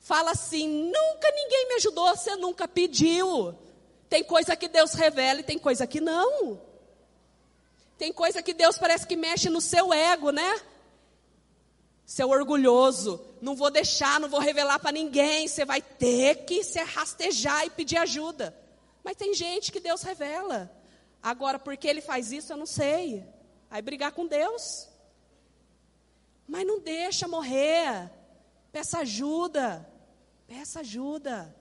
Fala assim: nunca ninguém me ajudou, você nunca pediu. Tem coisa que Deus revela e tem coisa que não. Tem coisa que Deus parece que mexe no seu ego, né? Seu orgulhoso, não vou deixar, não vou revelar para ninguém. Você vai ter que se rastejar e pedir ajuda. Mas tem gente que Deus revela. Agora, por que ele faz isso, eu não sei. Aí brigar com Deus. Mas não deixa morrer. Peça ajuda. Peça ajuda.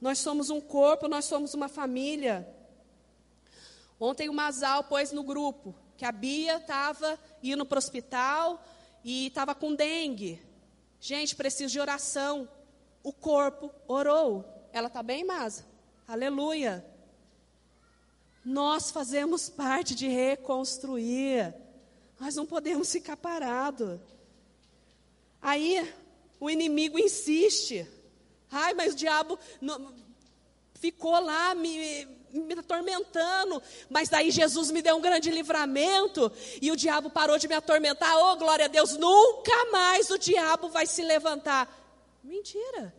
Nós somos um corpo, nós somos uma família. Ontem o Masal pôs no grupo que a Bia estava indo para o hospital e estava com dengue. Gente, preciso de oração. O corpo orou. Ela está bem, Masa? Aleluia. Nós fazemos parte de reconstruir. Nós não podemos ficar parados. Aí o inimigo insiste. Ai, mas o diabo não, ficou lá me, me atormentando. Mas daí Jesus me deu um grande livramento e o diabo parou de me atormentar. Oh, glória a Deus, nunca mais o diabo vai se levantar. Mentira.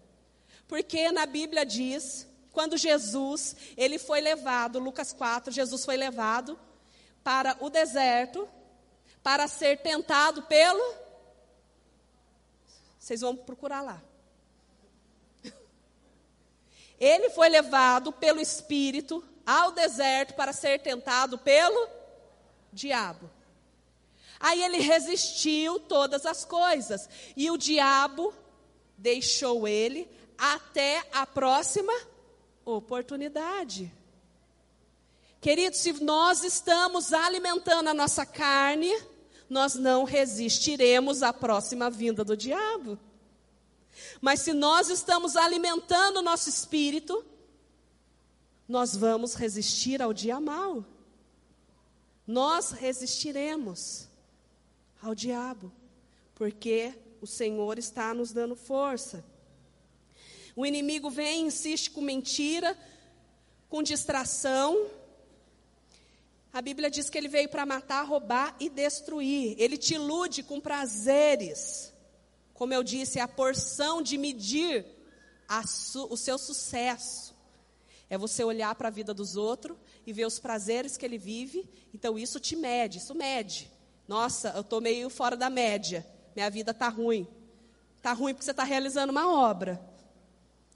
Porque na Bíblia diz quando Jesus, ele foi levado, Lucas 4, Jesus foi levado para o deserto para ser tentado pelo Vocês vão procurar lá. Ele foi levado pelo espírito ao deserto para ser tentado pelo diabo. Aí ele resistiu todas as coisas e o diabo deixou ele até a próxima oportunidade. Queridos, se nós estamos alimentando a nossa carne, nós não resistiremos à próxima vinda do diabo. Mas se nós estamos alimentando o nosso espírito, nós vamos resistir ao dia mal. Nós resistiremos ao diabo, porque o Senhor está nos dando força. O inimigo vem, insiste com mentira, com distração. A Bíblia diz que ele veio para matar, roubar e destruir. Ele te ilude com prazeres. Como eu disse, é a porção de medir su, o seu sucesso. É você olhar para a vida dos outros e ver os prazeres que ele vive. Então isso te mede, isso mede. Nossa, eu estou meio fora da média. Minha vida está ruim. Está ruim porque você está realizando uma obra.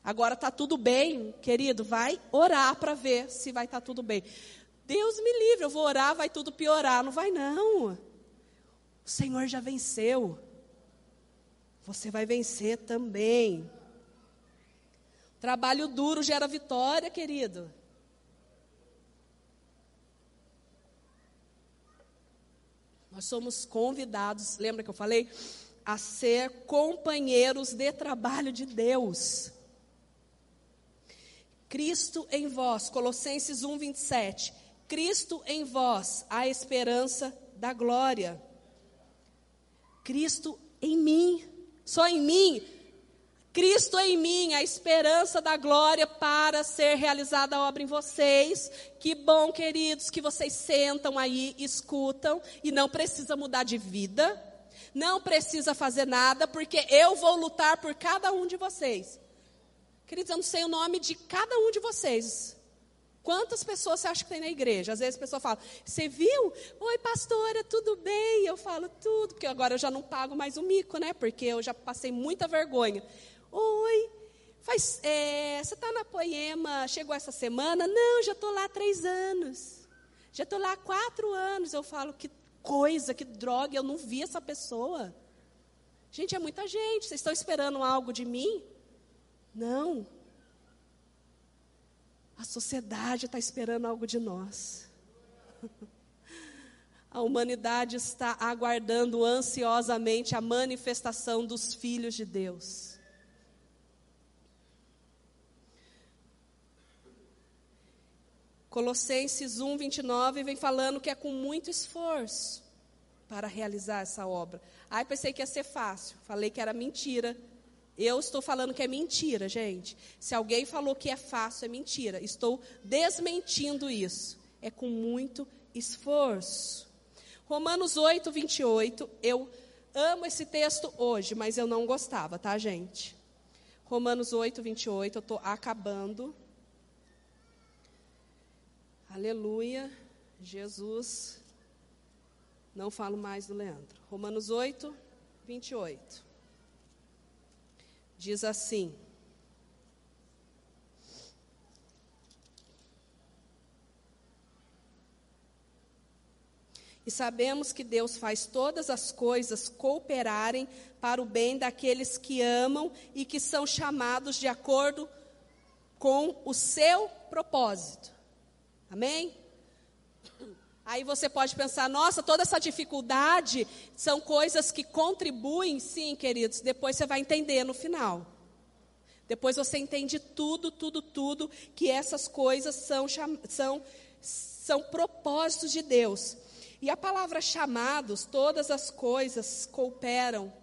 Agora está tudo bem, querido, vai orar para ver se vai estar tá tudo bem. Deus me livre, eu vou orar, vai tudo piorar. Não vai, não. O Senhor já venceu. Você vai vencer também. Trabalho duro gera vitória, querido. Nós somos convidados, lembra que eu falei? A ser companheiros de trabalho de Deus. Cristo em vós, Colossenses 1, 27. Cristo em vós, a esperança da glória. Cristo em mim, só em mim. Cristo em mim, a esperança da glória para ser realizada a obra em vocês. Que bom, queridos, que vocês sentam aí, escutam e não precisa mudar de vida, não precisa fazer nada, porque eu vou lutar por cada um de vocês. Queridos, eu não sei o nome de cada um de vocês. Quantas pessoas você acha que tem na igreja? Às vezes a pessoa fala, você viu? Oi, pastora, tudo bem? Eu falo tudo, porque agora eu já não pago mais o mico, né? Porque eu já passei muita vergonha. Oi, faz, é, você está na Poema, chegou essa semana? Não, já estou lá há três anos. Já estou lá há quatro anos. Eu falo, que coisa, que droga, eu não vi essa pessoa. Gente, é muita gente. Vocês estão esperando algo de mim? Não. A sociedade está esperando algo de nós. A humanidade está aguardando ansiosamente a manifestação dos filhos de Deus. Colossenses 1, 29 vem falando que é com muito esforço para realizar essa obra. Ai, pensei que ia ser fácil. Falei que era mentira. Eu estou falando que é mentira, gente. Se alguém falou que é fácil, é mentira. Estou desmentindo isso. É com muito esforço. Romanos 8, 28. Eu amo esse texto hoje, mas eu não gostava, tá, gente? Romanos 8, 28. Eu estou acabando. Aleluia. Jesus. Não falo mais do Leandro. Romanos 8, 28. Diz assim: E sabemos que Deus faz todas as coisas cooperarem para o bem daqueles que amam e que são chamados de acordo com o seu propósito. Amém? Aí você pode pensar, nossa, toda essa dificuldade são coisas que contribuem, sim, queridos. Depois você vai entender no final. Depois você entende tudo, tudo, tudo, que essas coisas são, são, são propósitos de Deus. E a palavra chamados, todas as coisas cooperam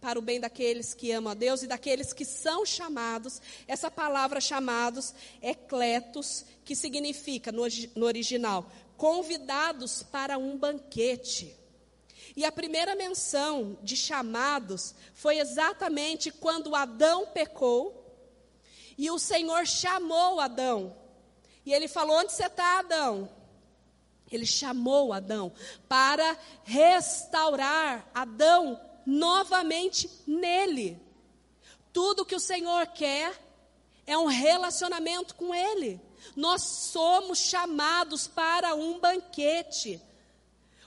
para o bem daqueles que amam a Deus e daqueles que são chamados. Essa palavra chamados é kletos, que significa, no, no original, convidados para um banquete. E a primeira menção de chamados foi exatamente quando Adão pecou e o Senhor chamou Adão. E ele falou: Onde você está, Adão? Ele chamou Adão para restaurar Adão novamente nele. Tudo que o Senhor quer é um relacionamento com Ele. Nós somos chamados para um banquete.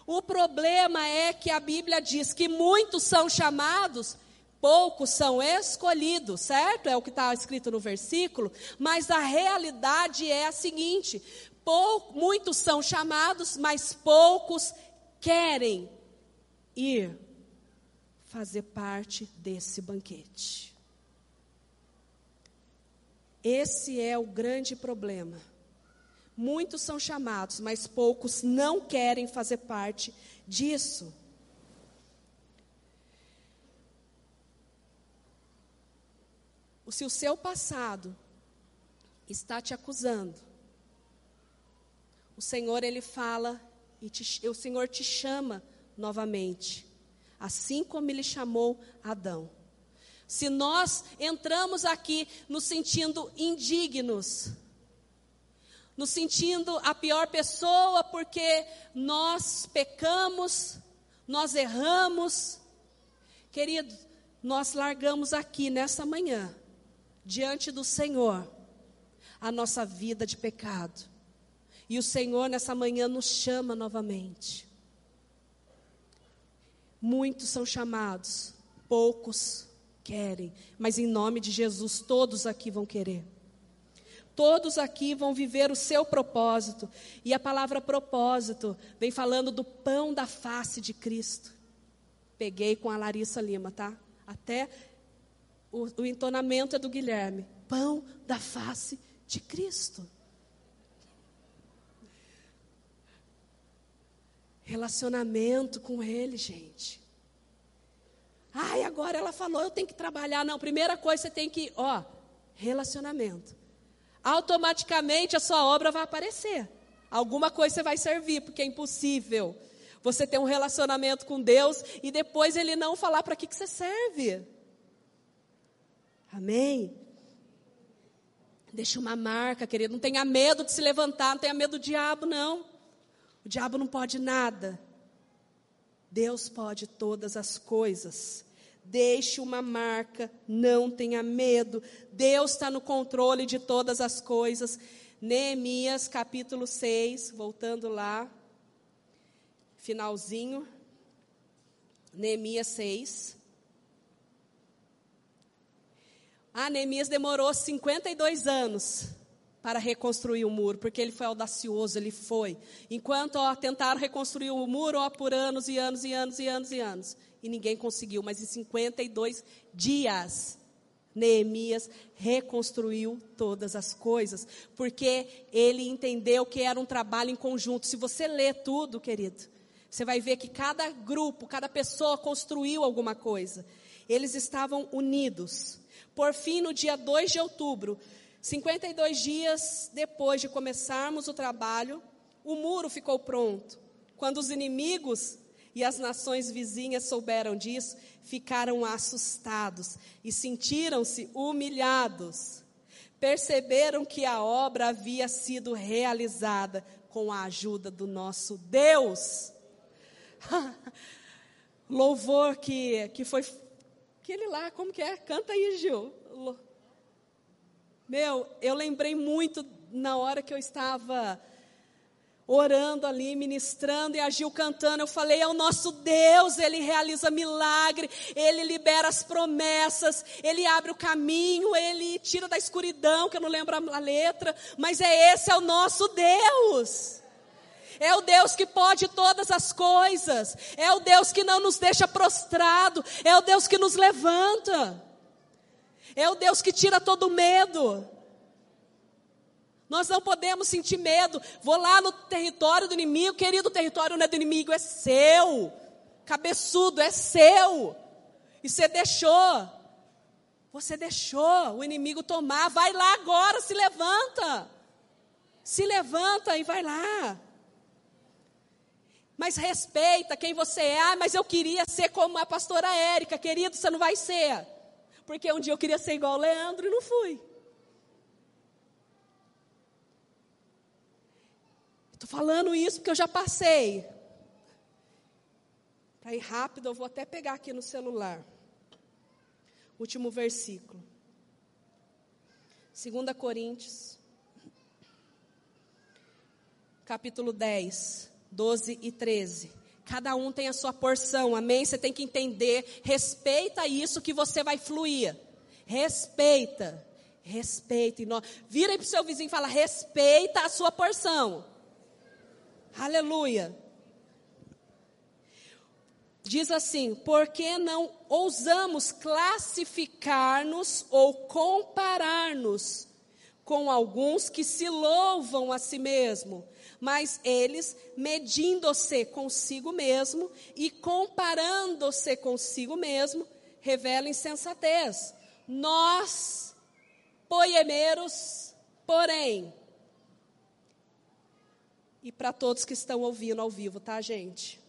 O problema é que a Bíblia diz que muitos são chamados, poucos são escolhidos, certo? É o que está escrito no versículo. Mas a realidade é a seguinte: Pou, muitos são chamados, mas poucos querem ir fazer parte desse banquete. Esse é o grande problema. Muitos são chamados, mas poucos não querem fazer parte disso. Se o seu passado está te acusando, o Senhor ele fala e te, o Senhor te chama novamente, assim como ele chamou Adão. Se nós entramos aqui nos sentindo indignos, nos sentindo a pior pessoa porque nós pecamos, nós erramos, querido, nós largamos aqui nessa manhã, diante do Senhor, a nossa vida de pecado. E o Senhor nessa manhã nos chama novamente. Muitos são chamados, poucos querem, mas em nome de Jesus todos aqui vão querer. Todos aqui vão viver o seu propósito. E a palavra propósito vem falando do pão da face de Cristo. Peguei com a Larissa Lima, tá? Até o, o entonamento é do Guilherme. Pão da face de Cristo. Relacionamento com Ele, gente. Ai, agora ela falou, eu tenho que trabalhar. Não, primeira coisa você tem que, ó, relacionamento. Automaticamente a sua obra vai aparecer. Alguma coisa você vai servir, porque é impossível você ter um relacionamento com Deus e depois Ele não falar para que, que você serve. Amém? Deixa uma marca, querido. Não tenha medo de se levantar, não tenha medo do diabo, não. O diabo não pode nada. Deus pode todas as coisas. Deixe uma marca, não tenha medo. Deus está no controle de todas as coisas. Neemias capítulo 6, voltando lá, finalzinho. Neemias 6. Ah, Neemias demorou 52 anos para reconstruir o muro, porque ele foi audacioso, ele foi. Enquanto ó, tentaram reconstruir o muro ó, por anos e anos e anos e anos e anos, e ninguém conseguiu, mas em 52 dias, Neemias reconstruiu todas as coisas, porque ele entendeu que era um trabalho em conjunto. Se você lê tudo, querido, você vai ver que cada grupo, cada pessoa construiu alguma coisa. Eles estavam unidos. Por fim, no dia 2 de outubro, 52 dias depois de começarmos o trabalho, o muro ficou pronto. Quando os inimigos e as nações vizinhas souberam disso, ficaram assustados e sentiram-se humilhados. Perceberam que a obra havia sido realizada com a ajuda do nosso Deus. Louvor que, que foi. Aquele lá, como que é? Canta aí, Gil. Meu, eu lembrei muito na hora que eu estava orando ali, ministrando e agiu cantando. Eu falei: é o nosso Deus, ele realiza milagre, ele libera as promessas, ele abre o caminho, ele tira da escuridão, que eu não lembro a letra, mas é esse é o nosso Deus. É o Deus que pode todas as coisas, é o Deus que não nos deixa prostrado, é o Deus que nos levanta, é o Deus que tira todo medo. Nós não podemos sentir medo. Vou lá no território do inimigo, querido, o território não é do inimigo, é seu. Cabeçudo, é seu. E você deixou. Você deixou o inimigo tomar. Vai lá agora, se levanta. Se levanta e vai lá. Mas respeita quem você é. Ah, mas eu queria ser como a pastora Érica. Querido, você não vai ser. Porque um dia eu queria ser igual o Leandro e não fui. Estou falando isso porque eu já passei. Para ir rápido, eu vou até pegar aqui no celular. Último versículo. 2 Coríntios, capítulo 10, 12 e 13. Cada um tem a sua porção, amém? Você tem que entender, respeita isso que você vai fluir. Respeita, respeita. Vira aí para o seu vizinho e fala: respeita a sua porção. Aleluia. Diz assim: porque não ousamos classificar-nos ou comparar-nos com alguns que se louvam a si mesmo, mas eles, medindo-se consigo mesmo e comparando-se consigo mesmo, revelam insensatez. Nós, poemeiros, porém, e para todos que estão ouvindo ao vivo, tá, gente?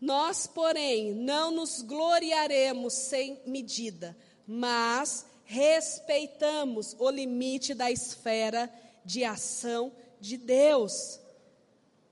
Nós, porém, não nos gloriaremos sem medida, mas respeitamos o limite da esfera de ação de Deus.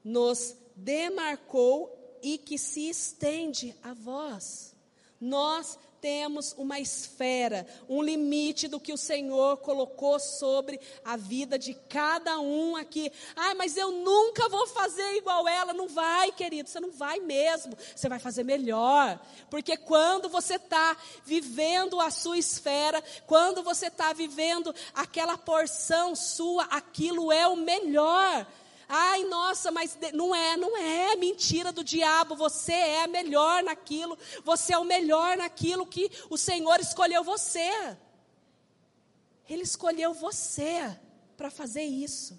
Nos demarcou e que se estende a vós. Nós temos uma esfera, um limite do que o Senhor colocou sobre a vida de cada um aqui. Ah, mas eu nunca vou fazer igual ela. Não vai, querido, você não vai mesmo. Você vai fazer melhor. Porque quando você está vivendo a sua esfera, quando você está vivendo aquela porção sua, aquilo é o melhor. Ai, nossa, mas não é, não é mentira do diabo. Você é melhor naquilo, você é o melhor naquilo que o Senhor escolheu você. Ele escolheu você para fazer isso.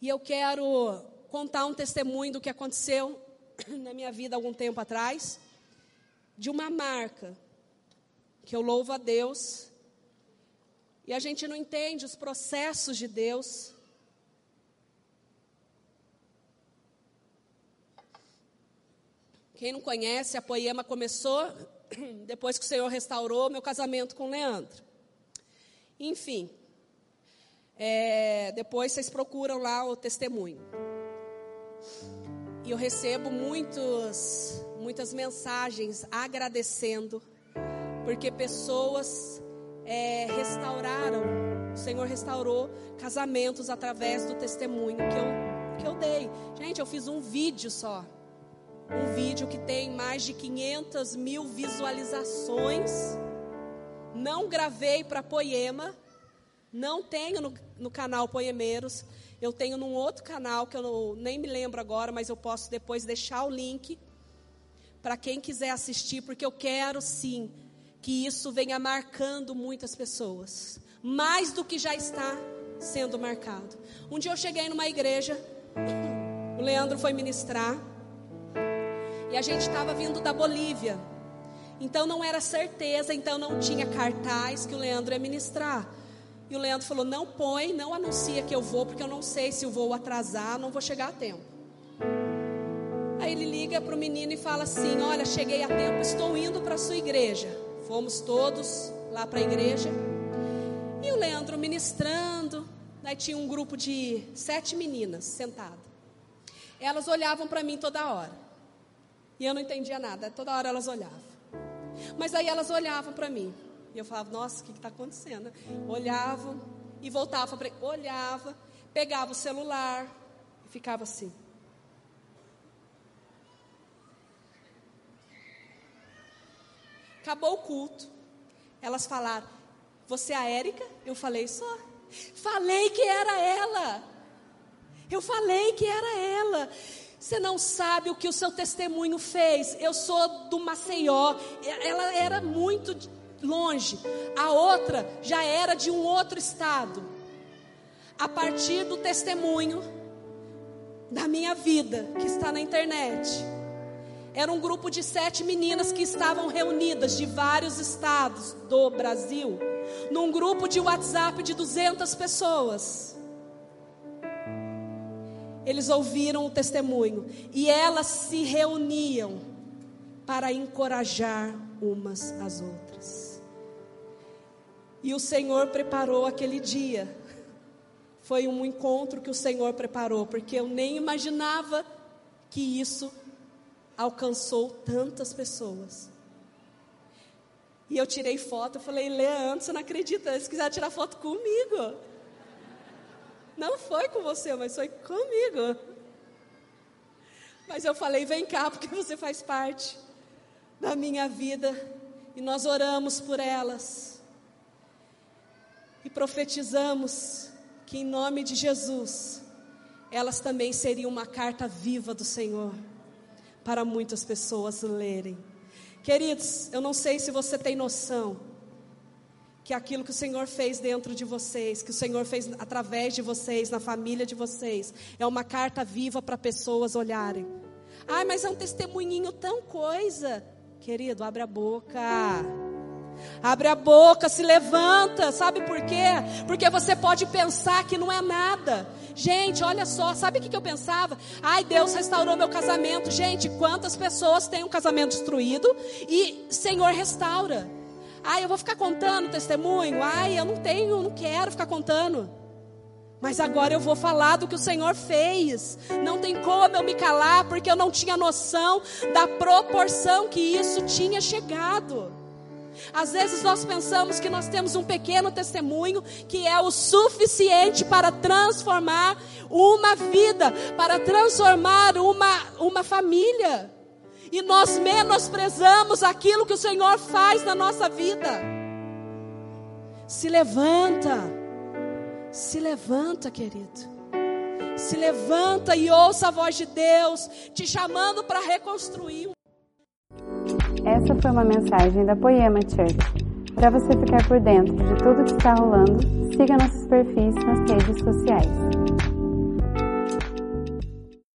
E eu quero contar um testemunho do que aconteceu na minha vida algum tempo atrás, de uma marca que eu louvo a Deus. E a gente não entende os processos de Deus. Quem não conhece, a poema começou depois que o Senhor restaurou meu casamento com Leandro. Enfim, é, depois vocês procuram lá o testemunho. E eu recebo muitos, muitas mensagens agradecendo, porque pessoas é, restauraram, o Senhor restaurou casamentos através do testemunho que eu, que eu dei. Gente, eu fiz um vídeo só um vídeo que tem mais de 500 mil visualizações. Não gravei para Poema, não tenho no, no, canal Poemeiros. Eu tenho num outro canal que eu não, nem me lembro agora, mas eu posso depois deixar o link para quem quiser assistir, porque eu quero sim que isso venha marcando muitas pessoas, mais do que já está sendo marcado. Um dia eu cheguei numa igreja, o Leandro foi ministrar. E a gente estava vindo da Bolívia. Então não era certeza, então não tinha cartaz que o Leandro ia ministrar. E o Leandro falou: não põe, não anuncia que eu vou, porque eu não sei se eu vou atrasar, não vou chegar a tempo. ele liga para o menino e fala assim: Olha, cheguei a tempo, estou indo para a sua igreja. Fomos todos lá para a igreja. E o Leandro ministrando. Daí tinha um grupo de sete meninas sentadas. Elas olhavam para mim toda hora. E eu não entendia nada, toda hora elas olhavam. Mas aí elas olhavam para mim. E eu falava, nossa, o que está acontecendo? Olhavam e voltavam para olhava, pegava o celular e ficava assim. Acabou o culto. Elas falaram: Você é a Érica? Eu falei: Só. Falei que era ela. Eu falei que era ela. Você não sabe o que o seu testemunho fez. Eu sou do Maceió. Ela era muito longe. A outra já era de um outro estado. A partir do testemunho da minha vida, que está na internet era um grupo de sete meninas que estavam reunidas de vários estados do Brasil, num grupo de WhatsApp de 200 pessoas. Eles ouviram o testemunho e elas se reuniam para encorajar umas às outras. E o Senhor preparou aquele dia. Foi um encontro que o Senhor preparou, porque eu nem imaginava que isso alcançou tantas pessoas. E eu tirei foto, eu falei, Leandro, você não acredita, se quiser tirar foto comigo. Não foi com você, mas foi comigo. Mas eu falei, vem cá, porque você faz parte da minha vida. E nós oramos por elas. E profetizamos que em nome de Jesus, elas também seriam uma carta viva do Senhor para muitas pessoas lerem. Queridos, eu não sei se você tem noção que aquilo que o Senhor fez dentro de vocês, que o Senhor fez através de vocês, na família de vocês, é uma carta viva para pessoas olharem. Ai, mas é um testemunhinho tão coisa. Querido, abre a boca. Abre a boca, se levanta, sabe por quê? Porque você pode pensar que não é nada. Gente, olha só, sabe o que eu pensava? Ai, Deus restaurou meu casamento. Gente, quantas pessoas têm um casamento destruído e Senhor restaura? Ai, eu vou ficar contando testemunho? Ai, eu não tenho, não quero ficar contando. Mas agora eu vou falar do que o Senhor fez. Não tem como eu me calar, porque eu não tinha noção da proporção que isso tinha chegado. Às vezes nós pensamos que nós temos um pequeno testemunho que é o suficiente para transformar uma vida, para transformar uma, uma família. E nós menosprezamos aquilo que o Senhor faz na nossa vida. Se levanta, se levanta, querido. Se levanta e ouça a voz de Deus te chamando para reconstruir. Essa foi uma mensagem da Poema Church. Para você ficar por dentro de tudo que está rolando, siga nossos perfis nas redes sociais.